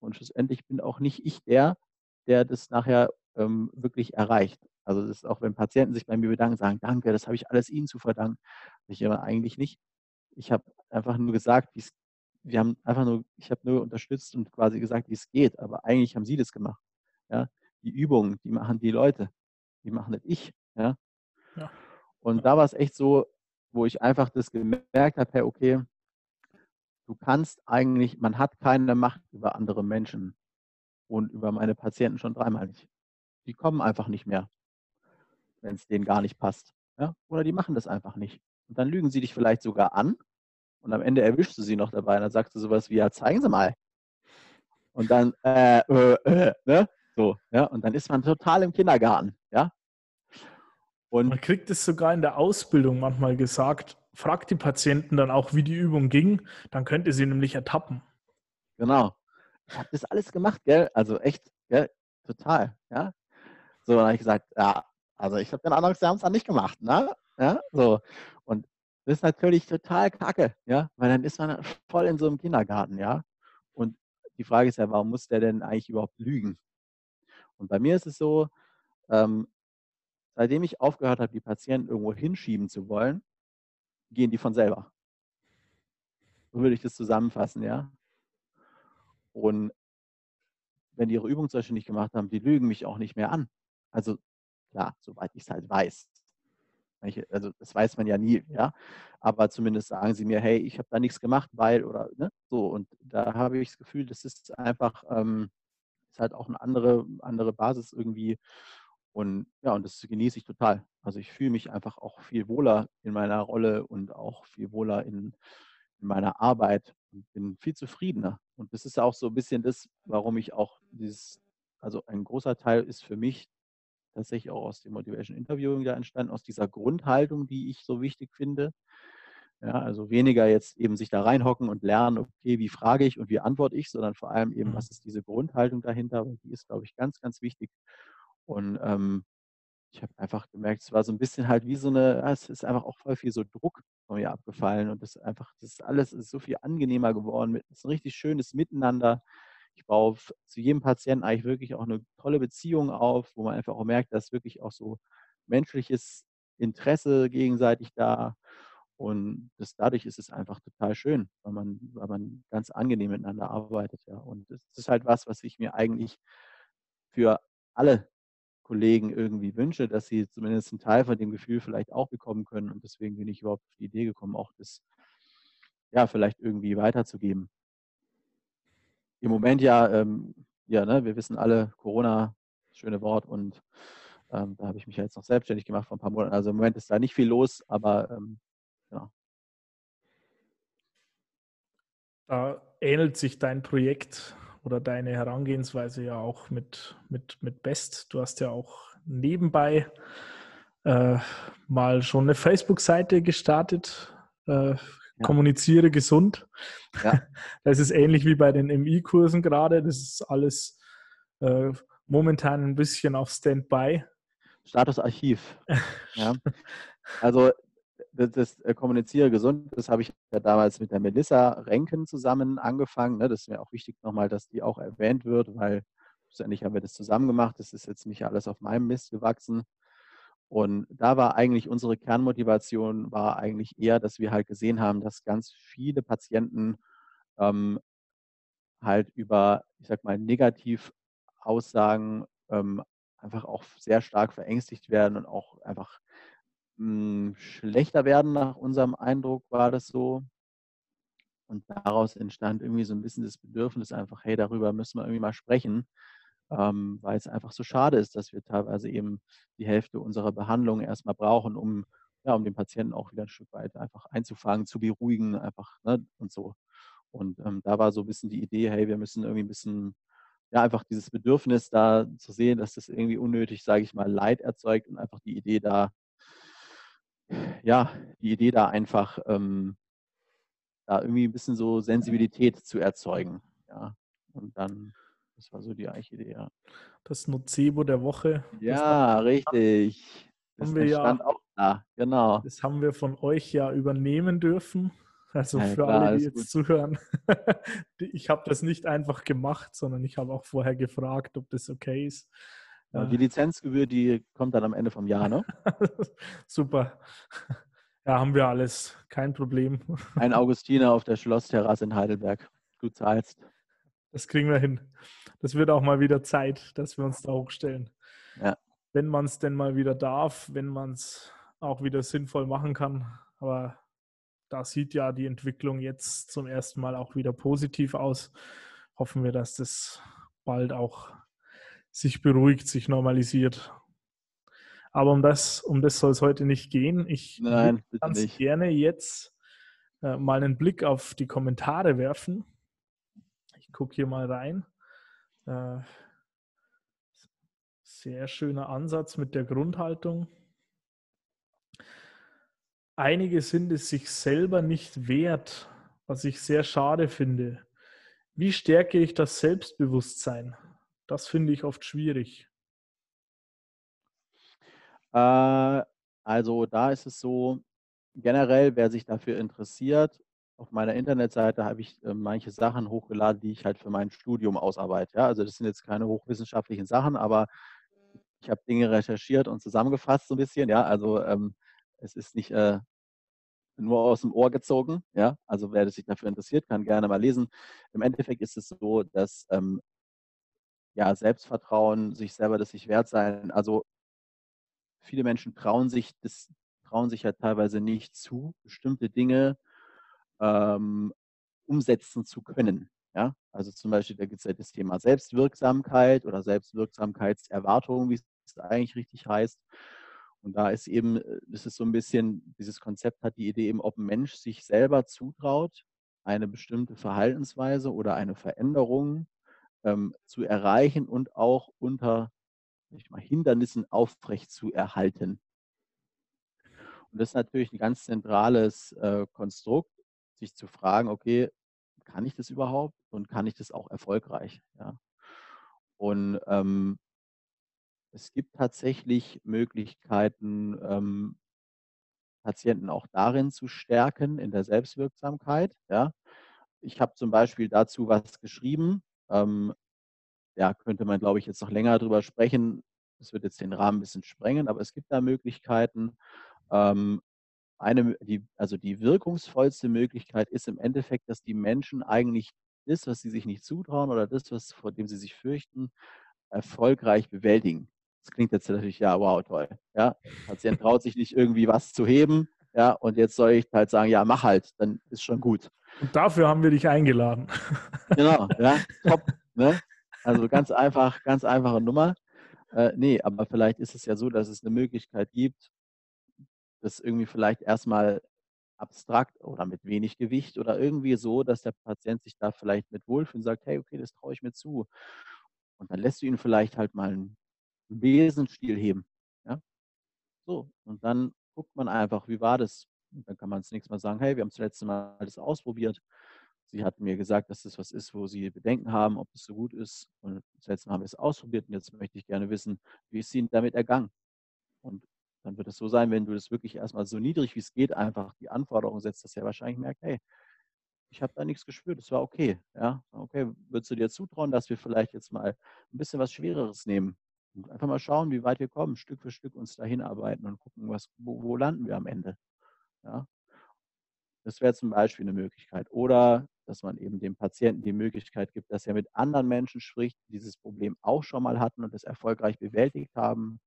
und schlussendlich bin auch nicht ich der, der das nachher ähm, wirklich erreicht. Also das ist auch, wenn Patienten sich bei mir bedanken, sagen, danke, das habe ich alles Ihnen zu verdanken. Ich aber eigentlich nicht. Ich habe einfach nur gesagt, wie es, wir haben einfach nur, ich habe nur unterstützt und quasi gesagt, wie es geht, aber eigentlich haben Sie das gemacht. Ja? Die Übungen, die machen die Leute, die machen nicht ich. Ja? ja. Und da war es echt so, wo ich einfach das gemerkt habe, hey, okay, du kannst eigentlich, man hat keine Macht über andere Menschen und über meine Patienten schon dreimal nicht. Die kommen einfach nicht mehr wenn es denen gar nicht passt. Ja? Oder die machen das einfach nicht. Und dann lügen sie dich vielleicht sogar an und am Ende erwischst du sie noch dabei und dann sagst du sowas wie, ja, zeigen Sie mal. Und dann, äh, äh, äh, ne? So, ja, und dann ist man total im Kindergarten, ja. Und man kriegt es sogar in der Ausbildung manchmal gesagt, fragt die Patienten dann auch, wie die Übung ging, dann könnt ihr sie nämlich ertappen. Genau. Ich habe das alles gemacht, gell? Also echt, gell? Total, ja. So, dann habe ich gesagt, ja, also ich habe den es dann nicht gemacht. Ne? Ja, so. Und das ist natürlich total kacke, ja, weil dann ist man voll in so einem Kindergarten, ja. Und die Frage ist ja, warum muss der denn eigentlich überhaupt lügen? Und bei mir ist es so, ähm, seitdem ich aufgehört habe, die Patienten irgendwo hinschieben zu wollen, gehen die von selber. So würde ich das zusammenfassen, ja. Und wenn die ihre Übung zum Beispiel nicht gemacht haben, die lügen mich auch nicht mehr an. Also Klar, soweit ich es halt weiß. Also das weiß man ja nie, ja. Aber zumindest sagen sie mir, hey, ich habe da nichts gemacht, weil oder ne? so. Und da habe ich das Gefühl, das ist einfach, ähm, ist halt auch eine andere, andere Basis irgendwie. Und ja, und das genieße ich total. Also ich fühle mich einfach auch viel wohler in meiner Rolle und auch viel wohler in, in meiner Arbeit. und bin viel zufriedener. Und das ist auch so ein bisschen das, warum ich auch dieses, also ein großer Teil ist für mich tatsächlich auch aus dem Motivation Interviewing da entstanden, aus dieser Grundhaltung, die ich so wichtig finde. Ja, also weniger jetzt eben sich da reinhocken und lernen, okay, wie frage ich und wie antworte ich, sondern vor allem eben, mhm. was ist diese Grundhaltung dahinter? Und die ist, glaube ich, ganz, ganz wichtig. Und ähm, ich habe einfach gemerkt, es war so ein bisschen halt wie so eine, es ist einfach auch voll viel so Druck von mir abgefallen und das ist einfach, das ist alles ist so viel angenehmer geworden. Es ist ein richtig schönes Miteinander. Ich baue zu jedem Patienten eigentlich wirklich auch eine tolle Beziehung auf, wo man einfach auch merkt, dass wirklich auch so menschliches Interesse gegenseitig da. Und das, dadurch ist es einfach total schön, weil man, weil man ganz angenehm miteinander arbeitet. Ja. Und das ist halt was, was ich mir eigentlich für alle Kollegen irgendwie wünsche, dass sie zumindest einen Teil von dem Gefühl vielleicht auch bekommen können. Und deswegen bin ich überhaupt auf die Idee gekommen, auch das ja vielleicht irgendwie weiterzugeben. Im Moment ja, ähm, ja, ne, wir wissen alle, Corona, schöne Wort und ähm, da habe ich mich ja jetzt noch selbstständig gemacht vor ein paar Monaten. Also im Moment ist da nicht viel los, aber ähm, ja. Da ähnelt sich dein Projekt oder deine Herangehensweise ja auch mit, mit, mit Best. Du hast ja auch nebenbei äh, mal schon eine Facebook-Seite gestartet. Äh, ja. Kommuniziere gesund. Ja. Das ist ähnlich wie bei den MI-Kursen gerade. Das ist alles äh, momentan ein bisschen auf Standby. Status Archiv. ja. Also das, das äh, Kommuniziere gesund, das habe ich ja damals mit der Melissa Renken zusammen angefangen. Ne? Das ist mir auch wichtig nochmal, dass die auch erwähnt wird, weil schlussendlich haben wir das zusammen gemacht. Das ist jetzt nicht alles auf meinem Mist gewachsen. Und da war eigentlich unsere Kernmotivation, war eigentlich eher, dass wir halt gesehen haben, dass ganz viele Patienten ähm, halt über, ich sag mal, Negativaussagen ähm, einfach auch sehr stark verängstigt werden und auch einfach hm, schlechter werden nach unserem Eindruck, war das so. Und daraus entstand irgendwie so ein bisschen das Bedürfnis einfach, hey, darüber müssen wir irgendwie mal sprechen, ähm, weil es einfach so schade ist, dass wir teilweise eben die Hälfte unserer Behandlung erstmal brauchen, um, ja, um den Patienten auch wieder ein Stück weit einfach einzufangen, zu beruhigen, einfach ne, und so. Und ähm, da war so ein bisschen die Idee, hey, wir müssen irgendwie ein bisschen, ja, einfach dieses Bedürfnis da zu sehen, dass das irgendwie unnötig, sage ich mal, Leid erzeugt und einfach die Idee da, ja, die Idee da einfach ähm, da irgendwie ein bisschen so Sensibilität zu erzeugen. Ja. Und dann, das war so die eigentliche Idee, ja. Das Nocebo der Woche. Ja, richtig. Das haben wir ja, auch da, genau. Das haben wir von euch ja übernehmen dürfen. Also ja, für klar, alle, die jetzt gut. zuhören. ich habe das nicht einfach gemacht, sondern ich habe auch vorher gefragt, ob das okay ist. Ja, die Lizenzgebühr, die kommt dann am Ende vom Jahr, ne? Super. Ja, haben wir alles. Kein Problem. Ein Augustiner auf der Schlossterrasse in Heidelberg. Du zahlst. Das kriegen wir hin. Das wird auch mal wieder Zeit, dass wir uns da hochstellen. Ja. Wenn man es denn mal wieder darf, wenn man es auch wieder sinnvoll machen kann. Aber da sieht ja die Entwicklung jetzt zum ersten Mal auch wieder positiv aus. Hoffen wir, dass das bald auch sich beruhigt, sich normalisiert. Aber um das, um das soll es heute nicht gehen. Ich Nein, würde gerne jetzt äh, mal einen Blick auf die Kommentare werfen. Ich gucke hier mal rein. Äh, sehr schöner Ansatz mit der Grundhaltung. Einige sind es sich selber nicht wert, was ich sehr schade finde. Wie stärke ich das Selbstbewusstsein? Das finde ich oft schwierig. Äh, also da ist es so, generell, wer sich dafür interessiert, auf meiner Internetseite habe ich äh, manche Sachen hochgeladen, die ich halt für mein Studium ausarbeite. Ja? Also das sind jetzt keine hochwissenschaftlichen Sachen, aber ich habe Dinge recherchiert und zusammengefasst so ein bisschen. Ja, also ähm, es ist nicht äh, nur aus dem Ohr gezogen. Ja, also wer sich dafür interessiert, kann gerne mal lesen. Im Endeffekt ist es so, dass ähm, ja, Selbstvertrauen, sich selber das sich wert sein. Also viele Menschen trauen sich das, trauen sich ja teilweise nicht zu, bestimmte Dinge ähm, umsetzen zu können. Ja, also zum Beispiel, da gibt es ja das Thema Selbstwirksamkeit oder Selbstwirksamkeitserwartung, wie es eigentlich richtig heißt. Und da ist eben, das ist so ein bisschen, dieses Konzept hat die Idee eben, ob ein Mensch sich selber zutraut, eine bestimmte Verhaltensweise oder eine Veränderung ähm, zu erreichen und auch unter mal, Hindernissen aufrecht zu erhalten. Und das ist natürlich ein ganz zentrales äh, Konstrukt, sich zu fragen, okay, kann ich das überhaupt und kann ich das auch erfolgreich? Ja? Und ähm, es gibt tatsächlich Möglichkeiten, ähm, Patienten auch darin zu stärken, in der Selbstwirksamkeit. Ja. Ich habe zum Beispiel dazu was geschrieben. Ähm, ja, könnte man, glaube ich, jetzt noch länger darüber sprechen. Das wird jetzt den Rahmen ein bisschen sprengen, aber es gibt da Möglichkeiten. Ähm, eine, die, also die wirkungsvollste Möglichkeit ist im Endeffekt, dass die Menschen eigentlich das, was sie sich nicht zutrauen oder das, was, vor dem sie sich fürchten, erfolgreich bewältigen. Das klingt jetzt natürlich, ja, wow, toll. Ja, Patient traut sich nicht irgendwie was zu heben. Ja, und jetzt soll ich halt sagen, ja, mach halt, dann ist schon gut. Und dafür haben wir dich eingeladen. Genau, ja, top. Ne? Also ganz einfach, ganz einfache Nummer. Äh, nee, aber vielleicht ist es ja so, dass es eine Möglichkeit gibt, das irgendwie vielleicht erstmal abstrakt oder mit wenig Gewicht oder irgendwie so, dass der Patient sich da vielleicht mit wohlfühlt und sagt, hey, okay, das traue ich mir zu. Und dann lässt du ihn vielleicht halt mal einen Besenstiel heben. Ja? So, und dann guckt man einfach, wie war das? Und dann kann man das nächste Mal sagen, hey, wir haben das letzte Mal das ausprobiert. Sie hatten mir gesagt, dass das was ist, wo Sie Bedenken haben, ob es so gut ist. Und das letzte Mal haben wir es ausprobiert und jetzt möchte ich gerne wissen, wie ist Ihnen damit ergangen? Und dann wird es so sein, wenn du das wirklich erstmal so niedrig wie es geht, einfach die Anforderungen setzt, dass er wahrscheinlich merkt, hey, ich habe da nichts gespürt, es war okay. Ja, okay, würdest du dir zutrauen, dass wir vielleicht jetzt mal ein bisschen was Schwereres nehmen? Und einfach mal schauen, wie weit wir kommen, Stück für Stück uns dahin arbeiten und gucken, was, wo, wo landen wir am Ende. Ja? Das wäre zum Beispiel eine Möglichkeit. Oder dass man eben dem Patienten die Möglichkeit gibt, dass er mit anderen Menschen spricht, die dieses Problem auch schon mal hatten und es erfolgreich bewältigt haben.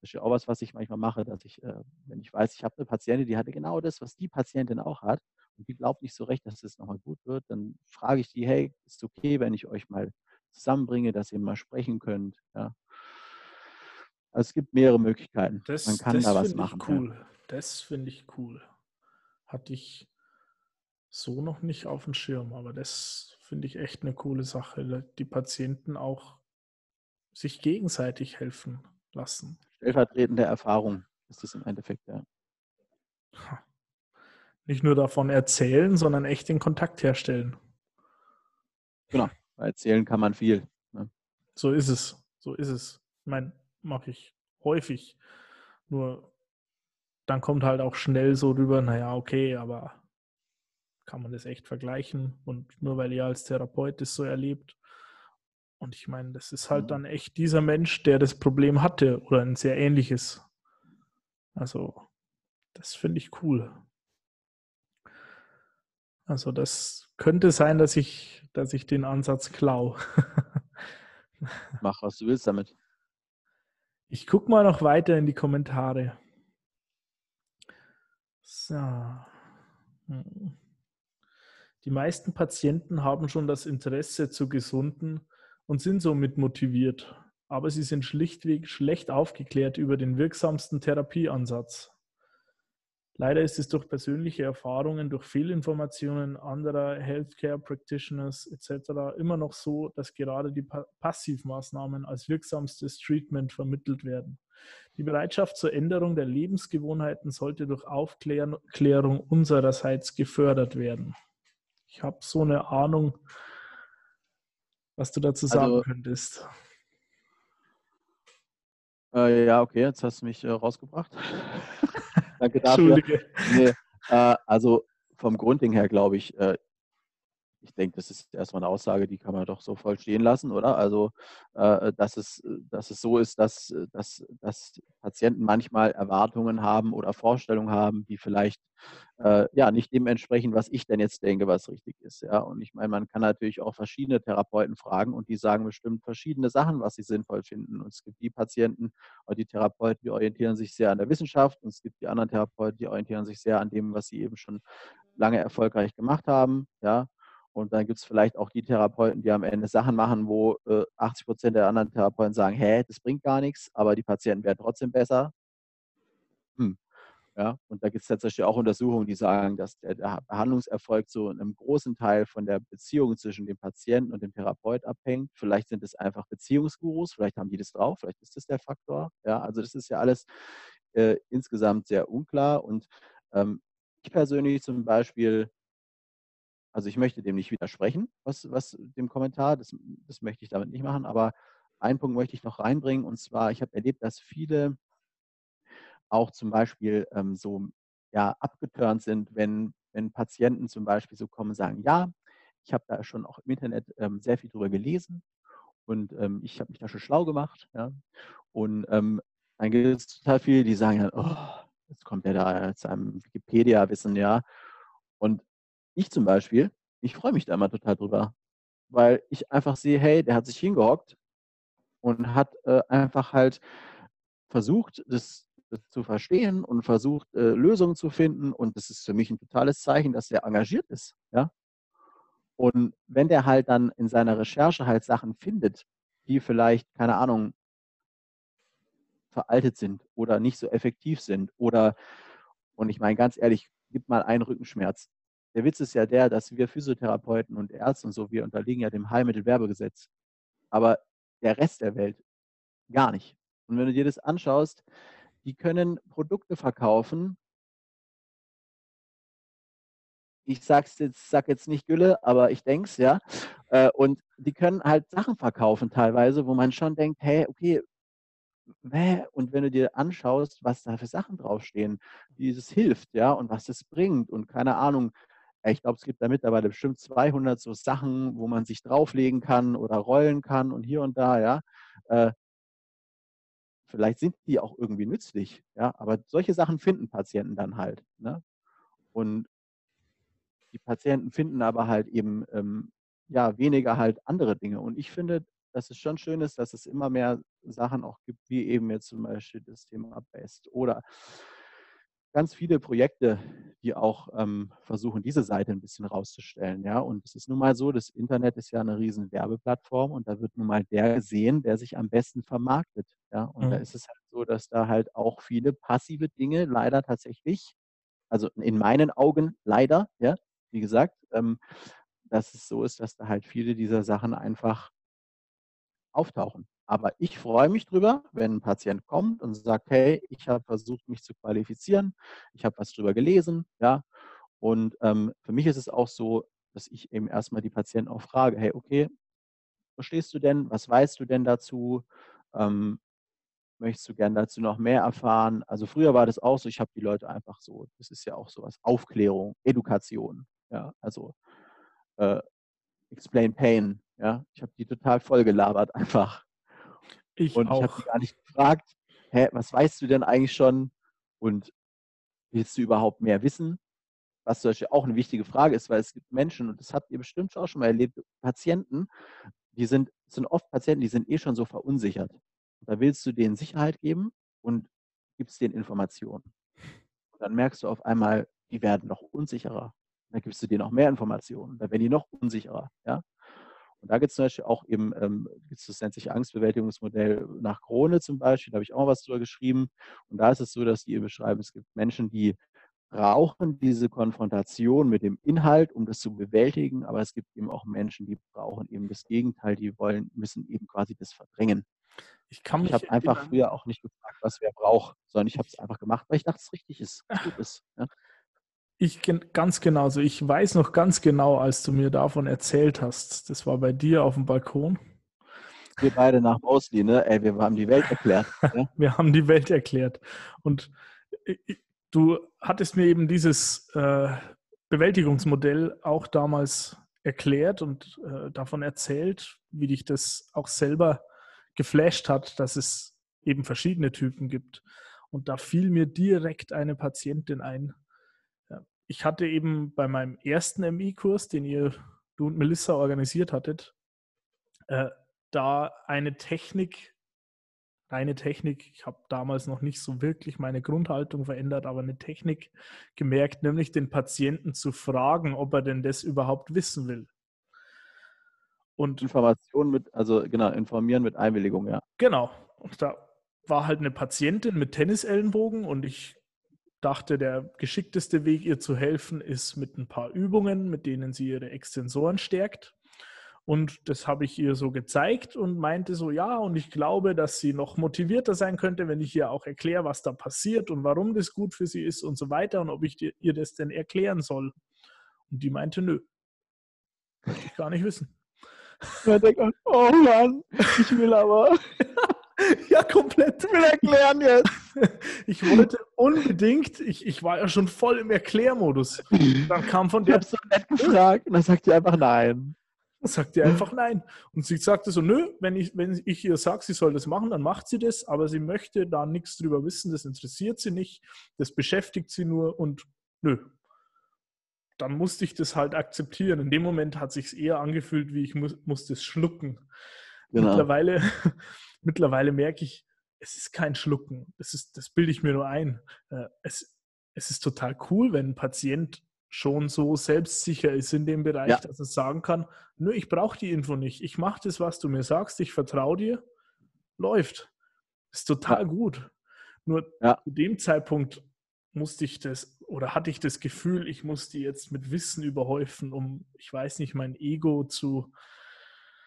Das ist ja auch was, was ich manchmal mache, dass ich, äh, wenn ich weiß, ich habe eine Patientin, die hatte genau das, was die Patientin auch hat und die glaubt nicht so recht, dass es nochmal gut wird, dann frage ich die, hey, ist es okay, wenn ich euch mal zusammenbringe, dass ihr mal sprechen könnt. Ja. Also es gibt mehrere Möglichkeiten. Das, Man kann da was machen. Cool. Ja. Das finde ich cool. Hatte ich so noch nicht auf dem Schirm, aber das finde ich echt eine coole Sache. Die Patienten auch sich gegenseitig helfen lassen. Stellvertretende Erfahrung ist das im Endeffekt, ja. Nicht nur davon erzählen, sondern echt den Kontakt herstellen. Genau, erzählen kann man viel. Ne? So ist es. So ist es. Ich meine, mache ich häufig. Nur dann kommt halt auch schnell so rüber, naja, okay, aber kann man das echt vergleichen? Und nur weil ihr als Therapeut das so erlebt. Und ich meine, das ist halt dann echt dieser Mensch, der das Problem hatte oder ein sehr ähnliches. Also, das finde ich cool. Also, das könnte sein, dass ich, dass ich den Ansatz klau. Mach, was du willst damit. Ich gucke mal noch weiter in die Kommentare. So. Die meisten Patienten haben schon das Interesse zu gesunden und sind somit motiviert, aber sie sind schlichtweg schlecht aufgeklärt über den wirksamsten Therapieansatz. Leider ist es durch persönliche Erfahrungen, durch Fehlinformationen anderer Healthcare Practitioners etc. immer noch so, dass gerade die Passivmaßnahmen als wirksamstes Treatment vermittelt werden. Die Bereitschaft zur Änderung der Lebensgewohnheiten sollte durch Aufklärung unsererseits gefördert werden. Ich habe so eine Ahnung, was du dazu sagen also, könntest. Äh, ja, okay, jetzt hast du mich äh, rausgebracht. Danke dafür. Nee, äh, also vom Grundding her glaube ich, äh, ich denke, das ist erstmal eine Aussage, die kann man doch so voll stehen lassen, oder? Also, äh, dass, es, dass es so ist, dass, dass, dass Patienten manchmal Erwartungen haben oder Vorstellungen haben, die vielleicht äh, ja nicht dem entsprechen, was ich denn jetzt denke, was richtig ist. Ja? Und ich meine, man kann natürlich auch verschiedene Therapeuten fragen und die sagen bestimmt verschiedene Sachen, was sie sinnvoll finden. Und es gibt die Patienten oder die Therapeuten, die orientieren sich sehr an der Wissenschaft und es gibt die anderen Therapeuten, die orientieren sich sehr an dem, was sie eben schon lange erfolgreich gemacht haben. Ja, und dann gibt es vielleicht auch die Therapeuten, die am Ende Sachen machen, wo äh, 80 Prozent der anderen Therapeuten sagen, hä, das bringt gar nichts, aber die Patienten werden trotzdem besser. Hm. Ja, und da gibt es tatsächlich auch Untersuchungen, die sagen, dass der, der Behandlungserfolg so in einem großen Teil von der Beziehung zwischen dem Patienten und dem Therapeut abhängt. Vielleicht sind es einfach Beziehungsgurus, vielleicht haben die das drauf, vielleicht ist das der Faktor. Ja, also das ist ja alles äh, insgesamt sehr unklar. Und ähm, ich persönlich zum Beispiel, also ich möchte dem nicht widersprechen, was, was dem Kommentar, das, das möchte ich damit nicht machen, aber einen Punkt möchte ich noch reinbringen, und zwar, ich habe erlebt, dass viele auch zum Beispiel ähm, so ja, abgeturnt sind, wenn, wenn Patienten zum Beispiel so kommen und sagen, ja, ich habe da schon auch im Internet ähm, sehr viel drüber gelesen und ähm, ich habe mich da schon schlau gemacht. Ja, und ähm, dann gibt es total viele, die sagen, oh, jetzt kommt der da zu einem Wikipedia-Wissen, ja. Und ich zum Beispiel, ich freue mich da immer total drüber, weil ich einfach sehe, hey, der hat sich hingehockt und hat äh, einfach halt versucht, das zu verstehen und versucht, äh, Lösungen zu finden. Und das ist für mich ein totales Zeichen, dass er engagiert ist. Ja? Und wenn der halt dann in seiner Recherche halt Sachen findet, die vielleicht, keine Ahnung, veraltet sind oder nicht so effektiv sind oder, und ich meine ganz ehrlich, gib mal einen Rückenschmerz. Der Witz ist ja der, dass wir Physiotherapeuten und Ärzte und so, wir unterliegen ja dem Heilmittelwerbegesetz. Aber der Rest der Welt gar nicht. Und wenn du dir das anschaust, die können Produkte verkaufen. Ich sag's jetzt, sag jetzt nicht Gülle, aber ich denke es, ja. Äh, und die können halt Sachen verkaufen teilweise, wo man schon denkt, hey, okay, und wenn du dir anschaust, was da für Sachen draufstehen, wie es hilft, ja, und was es bringt und keine Ahnung, ich glaube, es gibt da mittlerweile bestimmt 200 so Sachen, wo man sich drauflegen kann oder rollen kann und hier und da, ja. Äh, Vielleicht sind die auch irgendwie nützlich, ja, aber solche Sachen finden Patienten dann halt. Ne? Und die Patienten finden aber halt eben ähm, ja weniger halt andere Dinge. Und ich finde, dass es schon schön ist, dass es immer mehr Sachen auch gibt, wie eben jetzt zum Beispiel das Thema Best oder ganz viele Projekte, die auch ähm, versuchen, diese Seite ein bisschen rauszustellen. Ja? Und es ist nun mal so, das Internet ist ja eine riesen Werbeplattform und da wird nun mal der gesehen, der sich am besten vermarktet. Ja? Und mhm. da ist es halt so, dass da halt auch viele passive Dinge leider tatsächlich, also in meinen Augen leider, ja, wie gesagt, ähm, dass es so ist, dass da halt viele dieser Sachen einfach auftauchen. Aber ich freue mich drüber, wenn ein Patient kommt und sagt, hey, ich habe versucht, mich zu qualifizieren, ich habe was drüber gelesen, ja. Und ähm, für mich ist es auch so, dass ich eben erstmal die Patienten auch frage, hey, okay, verstehst du denn, was weißt du denn dazu? Ähm, möchtest du gern dazu noch mehr erfahren? Also früher war das auch so, ich habe die Leute einfach so, das ist ja auch sowas, Aufklärung, Education, ja, also äh, Explain Pain, ja, ich habe die total voll gelabert einfach. Ich und auch. ich habe gar nicht gefragt, hä, was weißt du denn eigentlich schon? Und willst du überhaupt mehr wissen? Was zum Beispiel auch eine wichtige Frage ist, weil es gibt Menschen, und das habt ihr bestimmt auch schon mal erlebt, Patienten, die sind, sind oft Patienten, die sind eh schon so verunsichert. Da willst du denen Sicherheit geben und gibst denen Informationen. Und dann merkst du auf einmal, die werden noch unsicherer. Dann gibst du denen noch mehr Informationen. Dann werden die noch unsicherer. Ja? Und da gibt es zum Beispiel auch eben, ähm, das nennt sich Angstbewältigungsmodell nach Krone zum Beispiel, da habe ich auch was drüber geschrieben. Und da ist es so, dass die beschreiben, es gibt Menschen, die brauchen diese Konfrontation mit dem Inhalt, um das zu bewältigen, aber es gibt eben auch Menschen, die brauchen eben das Gegenteil, die wollen, müssen eben quasi das verdrängen. Ich, ich habe einfach früher auch nicht gefragt, was wer braucht, sondern ich habe es einfach gemacht, weil ich dachte, es richtig ist, gut ist. Ja. Ich ganz genauso. Ich weiß noch ganz genau, als du mir davon erzählt hast. Das war bei dir auf dem Balkon. Wir beide nach Mosley, ne? Ey, wir haben die Welt erklärt. Ja? wir haben die Welt erklärt. Und äh, du hattest mir eben dieses äh, Bewältigungsmodell auch damals erklärt und äh, davon erzählt, wie dich das auch selber geflasht hat, dass es eben verschiedene Typen gibt. Und da fiel mir direkt eine Patientin ein, ich hatte eben bei meinem ersten MI-Kurs, den ihr, du und Melissa organisiert hattet, äh, da eine Technik, reine Technik, ich habe damals noch nicht so wirklich meine Grundhaltung verändert, aber eine Technik gemerkt, nämlich den Patienten zu fragen, ob er denn das überhaupt wissen will. Und Information mit, also genau, informieren mit Einwilligung, ja. Genau. Und da war halt eine Patientin mit Tennisellenbogen und ich dachte, der geschickteste Weg, ihr zu helfen, ist mit ein paar Übungen, mit denen sie ihre Extensoren stärkt. Und das habe ich ihr so gezeigt und meinte so, ja, und ich glaube, dass sie noch motivierter sein könnte, wenn ich ihr auch erkläre, was da passiert und warum das gut für sie ist und so weiter und ob ich ihr das denn erklären soll. Und die meinte, nö, möchte ich gar nicht wissen. Man denkt, oh Mann, ich will aber. ja, komplett. Ich will erklären jetzt. Ich wollte unbedingt, ich, ich war ja schon voll im Erklärmodus. Dann kam von der. Ich habe so nett gefragt und dann sagt die einfach nein. Dann sagt die einfach nein. Und sie sagte so, nö, wenn ich, wenn ich ihr sage, sie soll das machen, dann macht sie das, aber sie möchte da nichts drüber wissen, das interessiert sie nicht, das beschäftigt sie nur und nö. Dann musste ich das halt akzeptieren. In dem Moment hat sich eher angefühlt, wie ich muss, muss das schlucken. Genau. Mittlerweile, mittlerweile merke ich, es ist kein Schlucken. Das, ist, das bilde ich mir nur ein. Äh, es, es ist total cool, wenn ein Patient schon so selbstsicher ist in dem Bereich, ja. dass er sagen kann, nö, ich brauche die Info nicht. Ich mache das, was du mir sagst, ich vertraue dir. Läuft. Ist total ja. gut. Nur ja. zu dem Zeitpunkt musste ich das oder hatte ich das Gefühl, ich musste jetzt mit Wissen überhäufen, um, ich weiß nicht, mein Ego zu,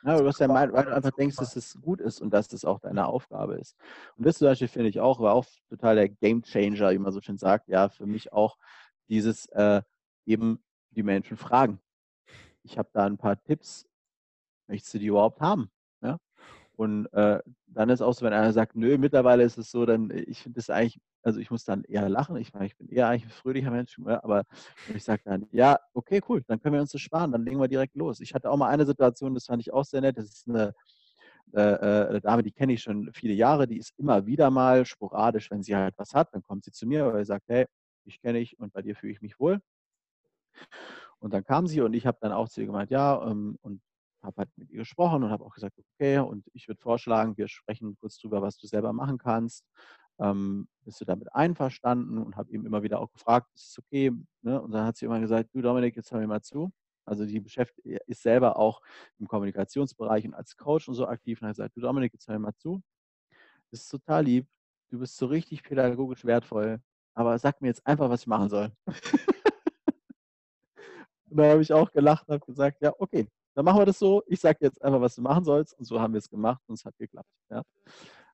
ja, du hast ja weil du einfach denkst, dass es gut ist und dass das auch deine Aufgabe ist. Und das zum Beispiel finde ich auch, war auch total der Game Changer, wie man so schön sagt. Ja, für mich auch dieses äh, eben die Menschen fragen. Ich habe da ein paar Tipps. Möchtest du die überhaupt haben? Und äh, dann ist auch so, wenn einer sagt, nö, mittlerweile ist es so, dann, ich finde das eigentlich also ich muss dann eher lachen. Ich, ich bin eher eigentlich ein fröhlicher Mensch, ne, aber ich sage dann, ja, okay, cool, dann können wir uns das sparen, dann legen wir direkt los. Ich hatte auch mal eine Situation, das fand ich auch sehr nett. Das ist eine, äh, äh eine Dame, die kenne ich schon viele Jahre, die ist immer wieder mal sporadisch, wenn sie halt was hat, dann kommt sie zu mir, weil sie sagt, hey, ich kenne dich und bei dir fühle ich mich wohl. Und dann kam sie und ich habe dann auch zu ihr gemeint, ja, ähm, und habe halt mit ihr gesprochen und habe auch gesagt, okay, und ich würde vorschlagen, wir sprechen kurz drüber, was du selber machen kannst ähm, bist du damit einverstanden? Und habe ihm immer wieder auch gefragt, ist es okay? Ne? Und dann hat sie immer gesagt, du Dominik, jetzt hör mir mal zu. Also die beschäftigt, ist selber auch im Kommunikationsbereich und als Coach und so aktiv. Und hat gesagt, du Dominik, jetzt hör mir mal zu. Das ist total lieb. Du bist so richtig pädagogisch wertvoll. Aber sag mir jetzt einfach, was ich machen soll. und da habe ich auch gelacht und habe gesagt, ja, okay, dann machen wir das so. Ich sage jetzt einfach, was du machen sollst. Und so haben wir es gemacht und es hat geklappt. Ja?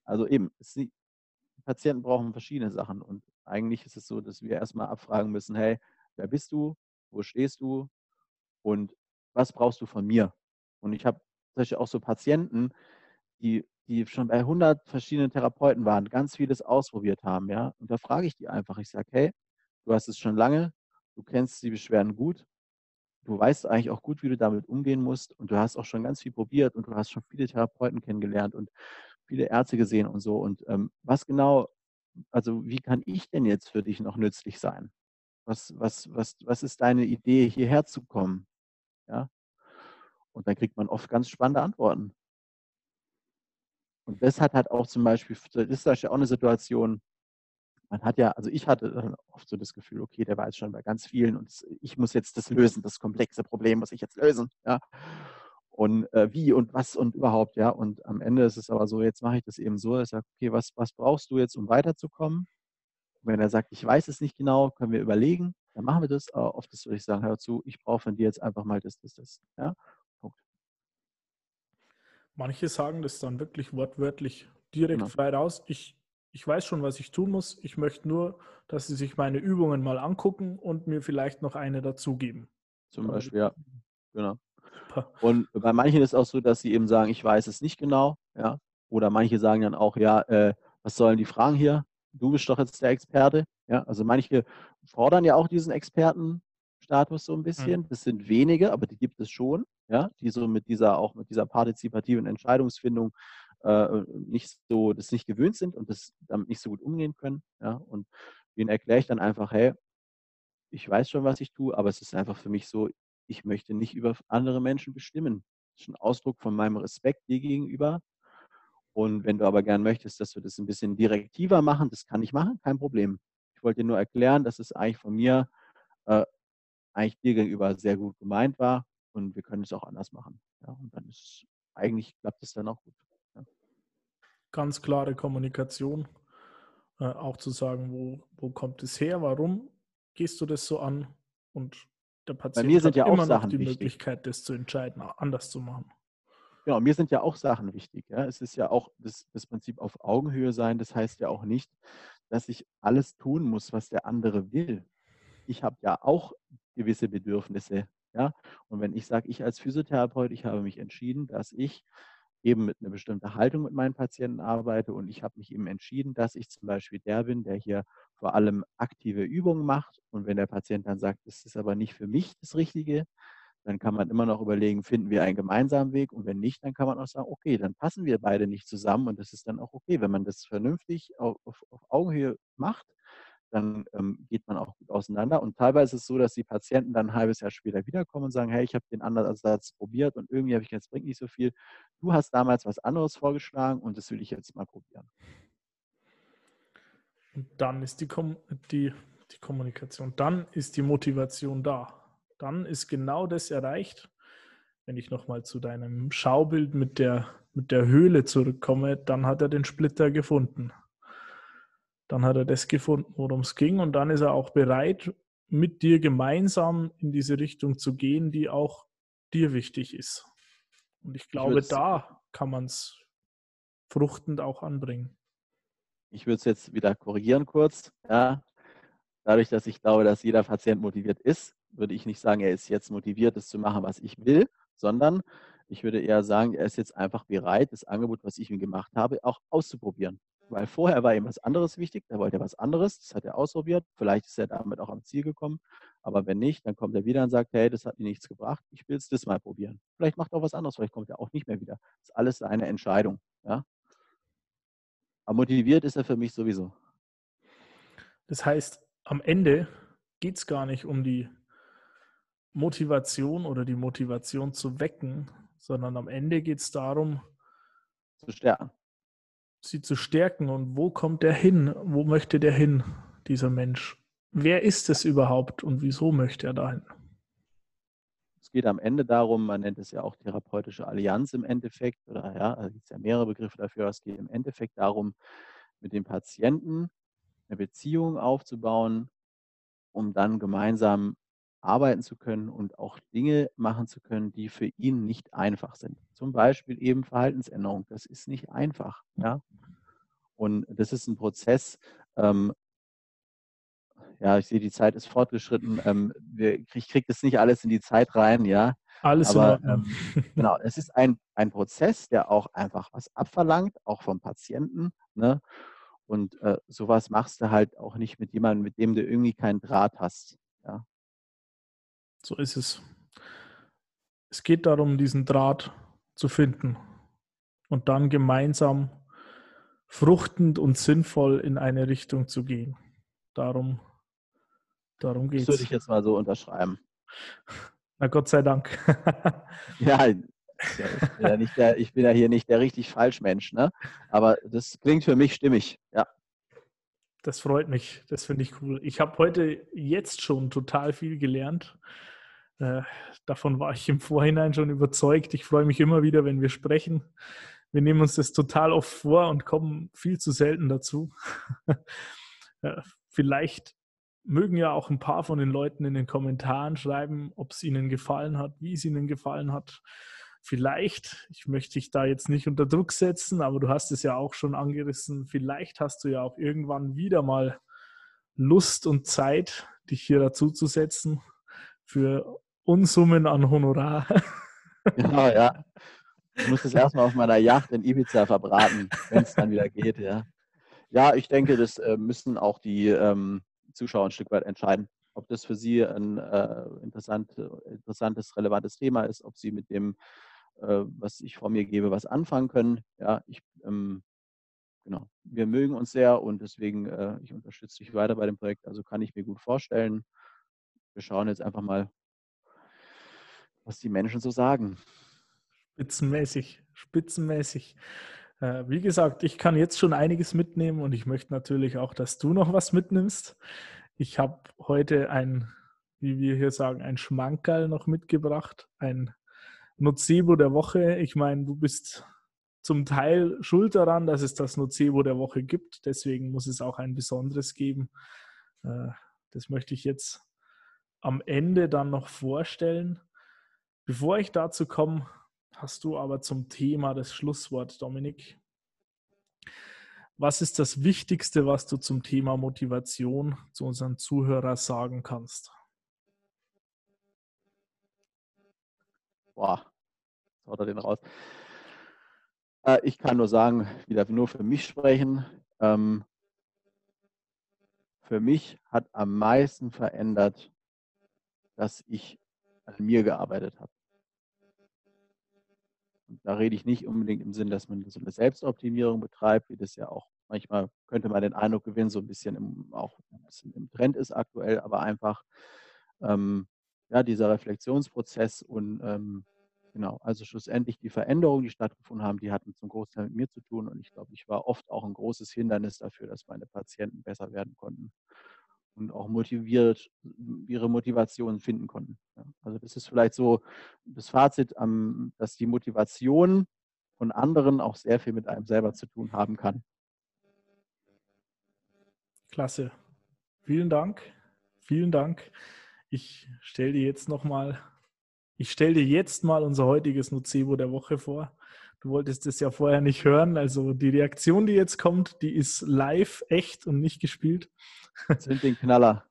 Also eben, es Patienten brauchen verschiedene Sachen. Und eigentlich ist es so, dass wir erstmal abfragen müssen, hey, wer bist du? Wo stehst du? Und was brauchst du von mir? Und ich habe solche auch so Patienten, die, die schon bei 100 verschiedenen Therapeuten waren, ganz vieles ausprobiert haben, ja. Und da frage ich die einfach, ich sage, hey, du hast es schon lange, du kennst die Beschwerden gut, du weißt eigentlich auch gut, wie du damit umgehen musst und du hast auch schon ganz viel probiert und du hast schon viele Therapeuten kennengelernt und viele Ärzte gesehen und so. Und ähm, was genau, also wie kann ich denn jetzt für dich noch nützlich sein? Was, was, was, was ist deine Idee, hierher zu kommen? Ja? Und dann kriegt man oft ganz spannende Antworten. Und das hat halt auch zum Beispiel, das ist ja auch eine Situation, man hat ja, also ich hatte oft so das Gefühl, okay, der war jetzt schon bei ganz vielen und ich muss jetzt das lösen, das komplexe Problem muss ich jetzt lösen. Ja und äh, wie und was und überhaupt, ja. Und am Ende ist es aber so, jetzt mache ich das eben so, ich sage, okay, was, was brauchst du jetzt, um weiterzukommen? Und wenn er sagt, ich weiß es nicht genau, können wir überlegen, dann machen wir das. Aber oft ist, würde ich sagen, hör zu, ich brauche von dir jetzt einfach mal das, das, das. Ja? Punkt. Manche sagen das dann wirklich wortwörtlich direkt genau. frei raus. Ich, ich weiß schon, was ich tun muss. Ich möchte nur, dass sie sich meine Übungen mal angucken und mir vielleicht noch eine dazugeben. Zum Beispiel, ja. Genau. Und bei manchen ist es auch so, dass sie eben sagen, ich weiß es nicht genau. Ja? Oder manche sagen dann auch, ja, äh, was sollen die Fragen hier? Du bist doch jetzt der Experte. Ja? Also manche fordern ja auch diesen Expertenstatus so ein bisschen. Mhm. Das sind wenige, aber die gibt es schon, ja? die so mit dieser, auch mit dieser partizipativen Entscheidungsfindung äh, nicht so, das nicht gewöhnt sind und das damit nicht so gut umgehen können. Ja? Und denen erkläre ich dann einfach, hey, ich weiß schon, was ich tue, aber es ist einfach für mich so, ich möchte nicht über andere Menschen bestimmen. Das ist ein Ausdruck von meinem Respekt dir gegenüber. Und wenn du aber gern möchtest, dass wir das ein bisschen direktiver machen, das kann ich machen, kein Problem. Ich wollte dir nur erklären, dass es eigentlich von mir äh, eigentlich dir gegenüber sehr gut gemeint war und wir können es auch anders machen. Ja, und dann ist eigentlich klappt es dann auch gut. Ganz klare Kommunikation. äh, auch zu sagen, wo, wo kommt es her, warum gehst du das so an und der Patient mir sind hat ja auch immer Sachen noch die wichtig. Möglichkeit, das zu entscheiden, anders zu machen. Genau, mir sind ja auch Sachen wichtig. Ja. Es ist ja auch das, das Prinzip auf Augenhöhe sein. Das heißt ja auch nicht, dass ich alles tun muss, was der andere will. Ich habe ja auch gewisse Bedürfnisse. Ja. Und wenn ich sage, ich als Physiotherapeut, ich habe mich entschieden, dass ich eben mit einer bestimmten Haltung mit meinen Patienten arbeite und ich habe mich eben entschieden, dass ich zum Beispiel der bin, der hier vor allem aktive Übungen macht. Und wenn der Patient dann sagt, das ist aber nicht für mich das Richtige, dann kann man immer noch überlegen, finden wir einen gemeinsamen Weg und wenn nicht, dann kann man auch sagen, okay, dann passen wir beide nicht zusammen und das ist dann auch okay. Wenn man das vernünftig auf, auf, auf Augenhöhe macht, dann ähm, geht man auch gut auseinander. Und teilweise ist es so, dass die Patienten dann ein halbes Jahr später wiederkommen und sagen, hey, ich habe den anderen Ansatz probiert und irgendwie habe ich jetzt bringt nicht so viel. Du hast damals was anderes vorgeschlagen und das will ich jetzt mal probieren. Und dann ist die, Kom die, die Kommunikation, dann ist die Motivation da. Dann ist genau das erreicht. Wenn ich nochmal zu deinem Schaubild mit der, mit der Höhle zurückkomme, dann hat er den Splitter gefunden. Dann hat er das gefunden, worum es ging. Und dann ist er auch bereit, mit dir gemeinsam in diese Richtung zu gehen, die auch dir wichtig ist. Und ich glaube, Ich da kann man es fruchtend auch anbringen. Ich würde es jetzt wieder korrigieren kurz. Ja. Dadurch, dass ich glaube, dass jeder Patient motiviert ist, würde ich nicht sagen, er ist jetzt motiviert, das zu machen, was ich will, sondern ich würde eher sagen, er ist jetzt einfach bereit, das Angebot, was ich ihm gemacht habe, auch auszuprobieren. Weil vorher war ihm was anderes wichtig, da wollte er was anderes, das hat er ausprobiert. Vielleicht ist er damit auch am Ziel gekommen. Aber wenn nicht, dann kommt er wieder und sagt, hey, das hat mir nichts gebracht, ich will es das mal probieren. Vielleicht macht er auch was anderes, vielleicht kommt er auch nicht mehr wieder. Das ist alles seine Entscheidung. Ja? Aber motiviert ist er für mich sowieso. Das heißt, am Ende geht es gar nicht um die Motivation oder die Motivation zu wecken, sondern am Ende geht es darum, Zu stärken. Sie zu stärken. Und wo kommt der hin? Wo möchte der hin, dieser Mensch? Wer ist es überhaupt und wieso möchte er dahin? Es geht am Ende darum, man nennt es ja auch therapeutische Allianz im Endeffekt, oder ja, gibt es ja mehrere Begriffe dafür. Es geht im Endeffekt darum, mit dem Patienten eine Beziehung aufzubauen, um dann gemeinsam arbeiten zu können und auch Dinge machen zu können, die für ihn nicht einfach sind. Zum Beispiel eben Verhaltensänderung. Das ist nicht einfach. Ja? Und das ist ein Prozess, ähm, ja, ich sehe, die Zeit ist fortgeschritten. Ähm, wir, ich kriege das nicht alles in die Zeit rein, ja. Alles Aber, in Ordnung. Genau, es ist ein, ein Prozess, der auch einfach was abverlangt, auch vom Patienten. Ne? Und äh, sowas machst du halt auch nicht mit jemandem, mit dem du irgendwie keinen Draht hast. So ist es. Es geht darum, diesen Draht zu finden und dann gemeinsam fruchtend und sinnvoll in eine Richtung zu gehen. Darum, darum geht Das würde es. ich jetzt mal so unterschreiben. Na Gott sei Dank. Ja, ich, bin ja der, ich bin ja hier nicht der richtig Falschmensch, ne? Aber das klingt für mich stimmig. Ja. Das freut mich. Das finde ich cool. Ich habe heute jetzt schon total viel gelernt. Äh, davon war ich im Vorhinein schon überzeugt. Ich freue mich immer wieder, wenn wir sprechen. Wir nehmen uns das total oft vor und kommen viel zu selten dazu. äh, vielleicht mögen ja auch ein paar von den Leuten in den Kommentaren schreiben, ob es ihnen gefallen hat, wie es ihnen gefallen hat. Vielleicht, ich möchte dich da jetzt nicht unter Druck setzen, aber du hast es ja auch schon angerissen, vielleicht hast du ja auch irgendwann wieder mal Lust und Zeit, dich hier dazu zu setzen für Unsummen an Honorar. Genau, ja. Ich muss das erstmal auf meiner Yacht in Ibiza verbraten, wenn es dann wieder geht, ja. Ja, ich denke, das äh, müssen auch die ähm, Zuschauer ein Stück weit entscheiden, ob das für sie ein äh, interessant, interessantes, relevantes Thema ist, ob sie mit dem, äh, was ich vor mir gebe, was anfangen können. Ja, ich, ähm, genau, wir mögen uns sehr und deswegen, äh, ich unterstütze dich weiter bei dem Projekt, also kann ich mir gut vorstellen. Wir schauen jetzt einfach mal, was die Menschen so sagen. Spitzenmäßig, spitzenmäßig. Äh, wie gesagt, ich kann jetzt schon einiges mitnehmen und ich möchte natürlich auch, dass du noch was mitnimmst. Ich habe heute ein, wie wir hier sagen, ein Schmankerl noch mitgebracht, ein Nocebo der Woche. Ich meine, du bist zum Teil schuld daran, dass es das Nocebo der Woche gibt. Deswegen muss es auch ein besonderes geben. Äh, das möchte ich jetzt am Ende dann noch vorstellen. Bevor ich dazu komme, hast du aber zum Thema das Schlusswort, Dominik. Was ist das Wichtigste, was du zum Thema Motivation zu unseren Zuhörern sagen kannst? Boah, haut er den raus. Äh, ich kann nur sagen, wieder nur für mich sprechen. Ähm, für mich hat am meisten verändert, dass ich an mir gearbeitet habe. Und da rede ich nicht unbedingt im Sinn, dass man so eine Selbstoptimierung betreibt, wie das ja auch manchmal könnte man den Eindruck gewinnen, so ein bisschen im, auch ein bisschen im Trend ist aktuell, aber einfach ähm, ja, dieser Reflexionsprozess und ähm, genau, also schlussendlich die Veränderungen, die stattgefunden haben, die hatten zum Großteil mit mir zu tun und ich glaube, ich war oft auch ein großes Hindernis dafür, dass meine Patienten besser werden konnten und auch motiviert ihre Motivation finden konnten. Also das ist vielleicht so das Fazit, dass die Motivation von anderen auch sehr viel mit einem selber zu tun haben kann. Klasse. Vielen Dank. Vielen Dank. Ich stelle dir jetzt nochmal, ich stelle dir jetzt mal unser heutiges Nocebo der Woche vor. Du wolltest es ja vorher nicht hören. Also die Reaktion, die jetzt kommt, die ist live, echt und nicht gespielt. Sind den Knaller.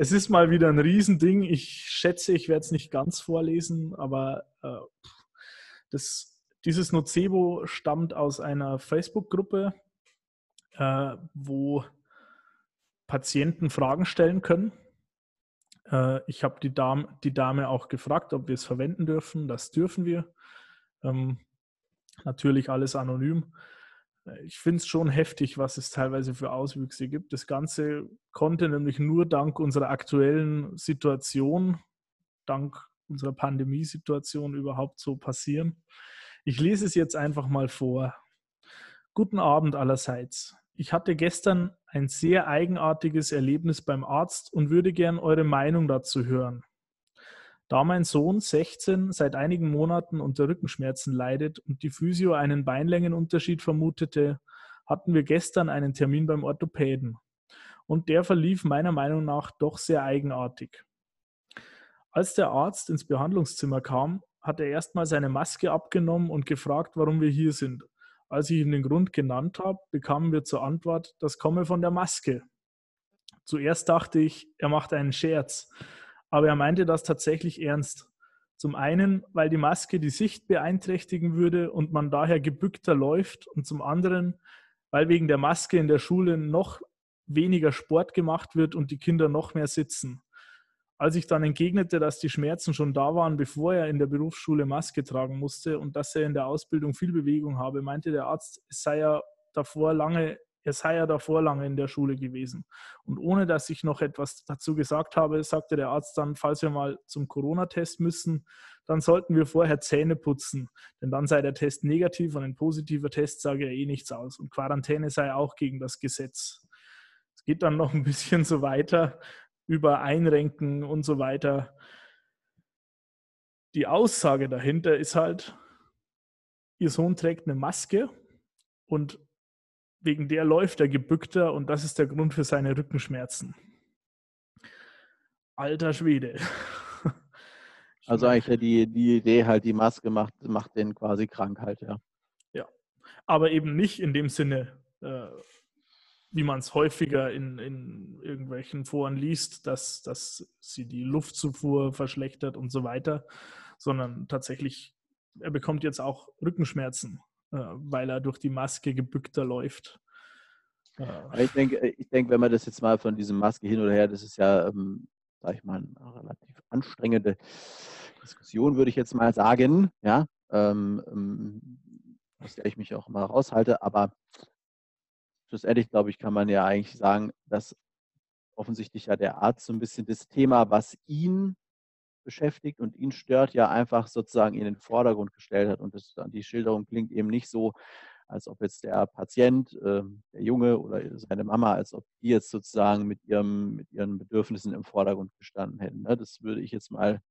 Es ist mal wieder ein Riesending. Ich schätze, ich werde es nicht ganz vorlesen, aber äh, das, dieses Nocebo stammt aus einer Facebook-Gruppe, äh, wo Patienten Fragen stellen können. Äh, ich habe die Dame, die Dame auch gefragt, ob wir es verwenden dürfen. Das dürfen wir. Ähm, natürlich alles anonym. Ich finde es schon heftig, was es teilweise für Auswüchse gibt. Das Ganze konnte nämlich nur dank unserer aktuellen Situation, dank unserer Pandemiesituation überhaupt so passieren. Ich lese es jetzt einfach mal vor. Guten Abend allerseits. Ich hatte gestern ein sehr eigenartiges Erlebnis beim Arzt und würde gern eure Meinung dazu hören. Da mein Sohn 16 seit einigen Monaten unter Rückenschmerzen leidet und die Physio einen Beinlängenunterschied vermutete, hatten wir gestern einen Termin beim Orthopäden. Und der verlief meiner Meinung nach doch sehr eigenartig. Als der Arzt ins Behandlungszimmer kam, hat er erstmal seine Maske abgenommen und gefragt, warum wir hier sind. Als ich ihm den Grund genannt habe, bekamen wir zur Antwort, das komme von der Maske. Zuerst dachte ich, er macht einen Scherz, aber er meinte das tatsächlich ernst. Zum einen, weil die Maske die Sicht beeinträchtigen würde und man daher gebückter läuft und zum anderen, weil wegen der Maske in der Schule noch weniger Sport gemacht wird und die Kinder noch mehr sitzen. Als ich dann entgegnete, dass die Schmerzen schon da waren, bevor er in der Berufsschule Maske tragen musste und dass er in der Ausbildung viel Bewegung habe, meinte der Arzt, es sei ja davor lange, er sei ja davor lange in der Schule gewesen. Und ohne dass ich noch etwas dazu gesagt habe, sagte der Arzt dann, falls wir mal zum Corona-Test müssen, dann sollten wir vorher Zähne putzen, denn dann sei der Test negativ und ein positiver Test sage ja eh nichts aus. Und Quarantäne sei auch gegen das Gesetz. Es geht dann noch ein bisschen so weiter über Einrenken und so weiter. Die Aussage dahinter ist halt, ihr Sohn trägt eine Maske und wegen der läuft er gebückter und das ist der Grund für seine Rückenschmerzen. Alter Schwede. Also eigentlich die, die Idee halt, die Maske macht, macht den quasi krank halt, ja. Ja, aber eben nicht in dem Sinne, äh, wie man es häufiger in, in irgendwelchen Foren liest, dass, dass sie die Luftzufuhr verschlechtert und so weiter, sondern tatsächlich, er bekommt jetzt auch Rückenschmerzen, weil er durch die Maske gebückter läuft. Äh. Ich denke, ich denke, wenn man das jetzt mal von diesem Maske hin oder her, das ist ja, ähm, sag ich mal, eine relativ anstrengende Diskussion, würde ich jetzt mal sagen, ja, ähm, ähm aus der ich mich auch immer raushalte, aber schlussendlich, glaube ich, kann man ja eigentlich sagen, dass offensichtlich ja der Arzt so ein bisschen das Thema, was ihn beschäftigt und ihn stört, ja einfach sozusagen in den Vordergrund gestellt hat. Und das, die Schilderung klingt eben nicht so, als ob jetzt der Patient, äh, der Junge oder seine Mama, als ob die jetzt sozusagen mit, ihrem, mit ihren Bedürfnissen im Vordergrund gestanden hätten. Ne? Das würde ich jetzt mal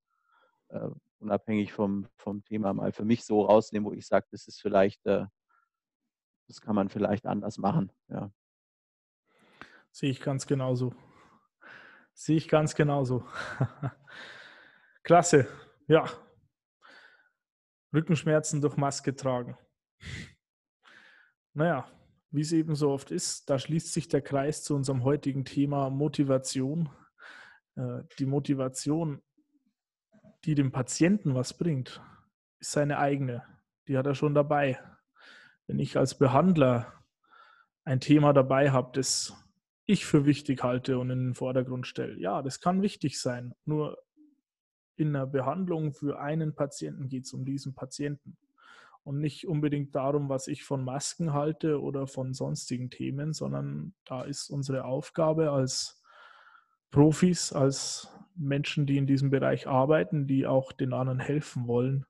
äh, unabhängig vom, vom Thema mal für mich so rausnehmen, wo ich sage, das ist vielleicht, äh, das kann man vielleicht anders machen. Ja. Sehe ich ganz genauso. Sehe ich ganz genauso. Klasse. Ja. Rückenschmerzen durch Maske tragen. Naja, wie es eben so oft ist, da schließt sich der Kreis zu unserem heutigen Thema Motivation. Äh, die Motivation, die dem Patienten was bringt, ist seine eigene. Die hat er schon dabei. Wenn ich als Behandler ein Thema dabei habe, das ich für wichtig halte und in den Vordergrund stelle, ja, das kann wichtig sein. Nur in der Behandlung für einen Patienten geht es um diesen Patienten und nicht unbedingt darum, was ich von Masken halte oder von sonstigen Themen, sondern da ist unsere Aufgabe als Profis, als Menschen, die in diesem Bereich arbeiten, die auch den anderen helfen wollen,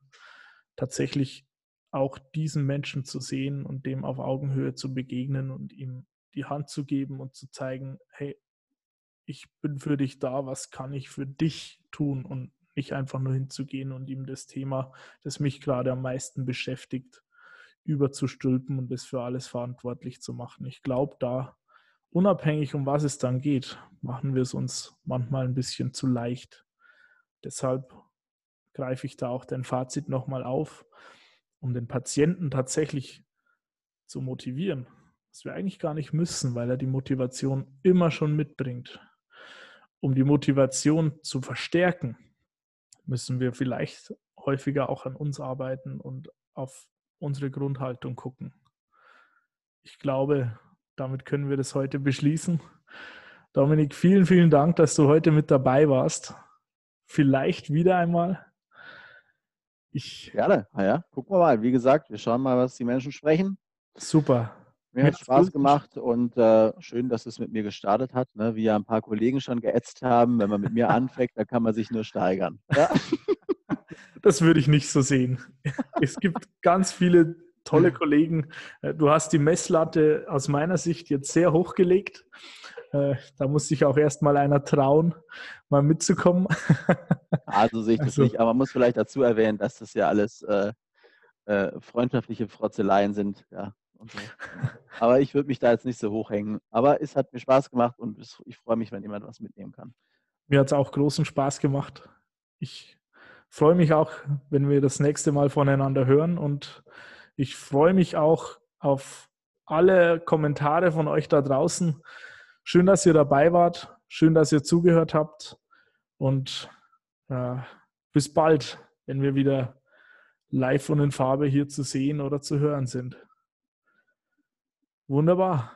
tatsächlich auch diesen Menschen zu sehen und dem auf Augenhöhe zu begegnen und ihm die Hand zu geben und zu zeigen, hey, ich bin für dich da, was kann ich für dich tun? Und nicht einfach nur hinzugehen und ihm das Thema, das mich gerade am meisten beschäftigt, überzustülpen und das für alles verantwortlich zu machen. Ich glaube, da, unabhängig um was es dann geht, machen wir es uns manchmal ein bisschen zu leicht. Deshalb greife ich da auch dein Fazit nochmal auf, um den Patienten tatsächlich zu motivieren, was wir eigentlich gar nicht müssen, weil er die Motivation immer schon mitbringt. Um die Motivation zu verstärken, müssen wir vielleicht häufiger auch an uns arbeiten und auf unsere Grundhaltung gucken. Ich glaube, damit können wir das heute beschließen. Dominik, vielen, vielen Dank, dass du heute mit dabei warst. Vielleicht wieder einmal. Ich Gerne. Naja, gucken wir mal. Wie gesagt, wir schauen mal, was die Menschen sprechen. Super. Mir hat Spaß gemacht und äh, schön, dass es mit mir gestartet hat. Ne? Wie ja ein paar Kollegen schon geätzt haben, wenn man mit mir anfängt, da kann man sich nur steigern. Ja? Das würde ich nicht so sehen. Es gibt ganz viele tolle Kollegen. Äh, du hast die Messlatte aus meiner Sicht jetzt sehr hochgelegt. Äh, da muss sich auch erst mal einer trauen, mal mitzukommen. Also sehe ich das also. nicht, aber man muss vielleicht dazu erwähnen, dass das ja alles äh, äh, freundschaftliche Frotzeleien sind. Ja. So. Aber ich würde mich da jetzt nicht so hochhängen. Aber es hat mir Spaß gemacht und ich freue mich, wenn jemand was mitnehmen kann. Mir hat es auch großen Spaß gemacht. Ich freue mich auch, wenn wir das nächste Mal voneinander hören und ich freue mich auch auf alle Kommentare von euch da draußen. Schön, dass ihr dabei wart. Schön, dass ihr zugehört habt. Und äh, bis bald, wenn wir wieder live und in Farbe hier zu sehen oder zu hören sind. Wunderbar.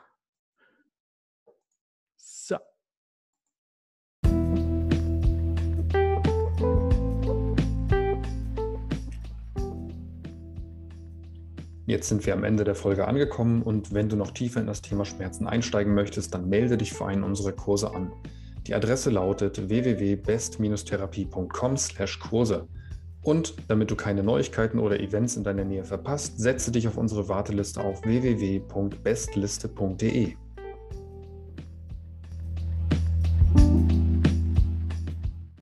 So. Jetzt sind wir am Ende der Folge angekommen und wenn du noch tiefer in das Thema Schmerzen einsteigen möchtest, dann melde dich für einen unserer Kurse an. Die Adresse lautet www.best-therapie.com/Kurse. Und damit du keine Neuigkeiten oder Events in deiner Nähe verpasst, setze dich auf unsere Warteliste auf www.bestliste.de.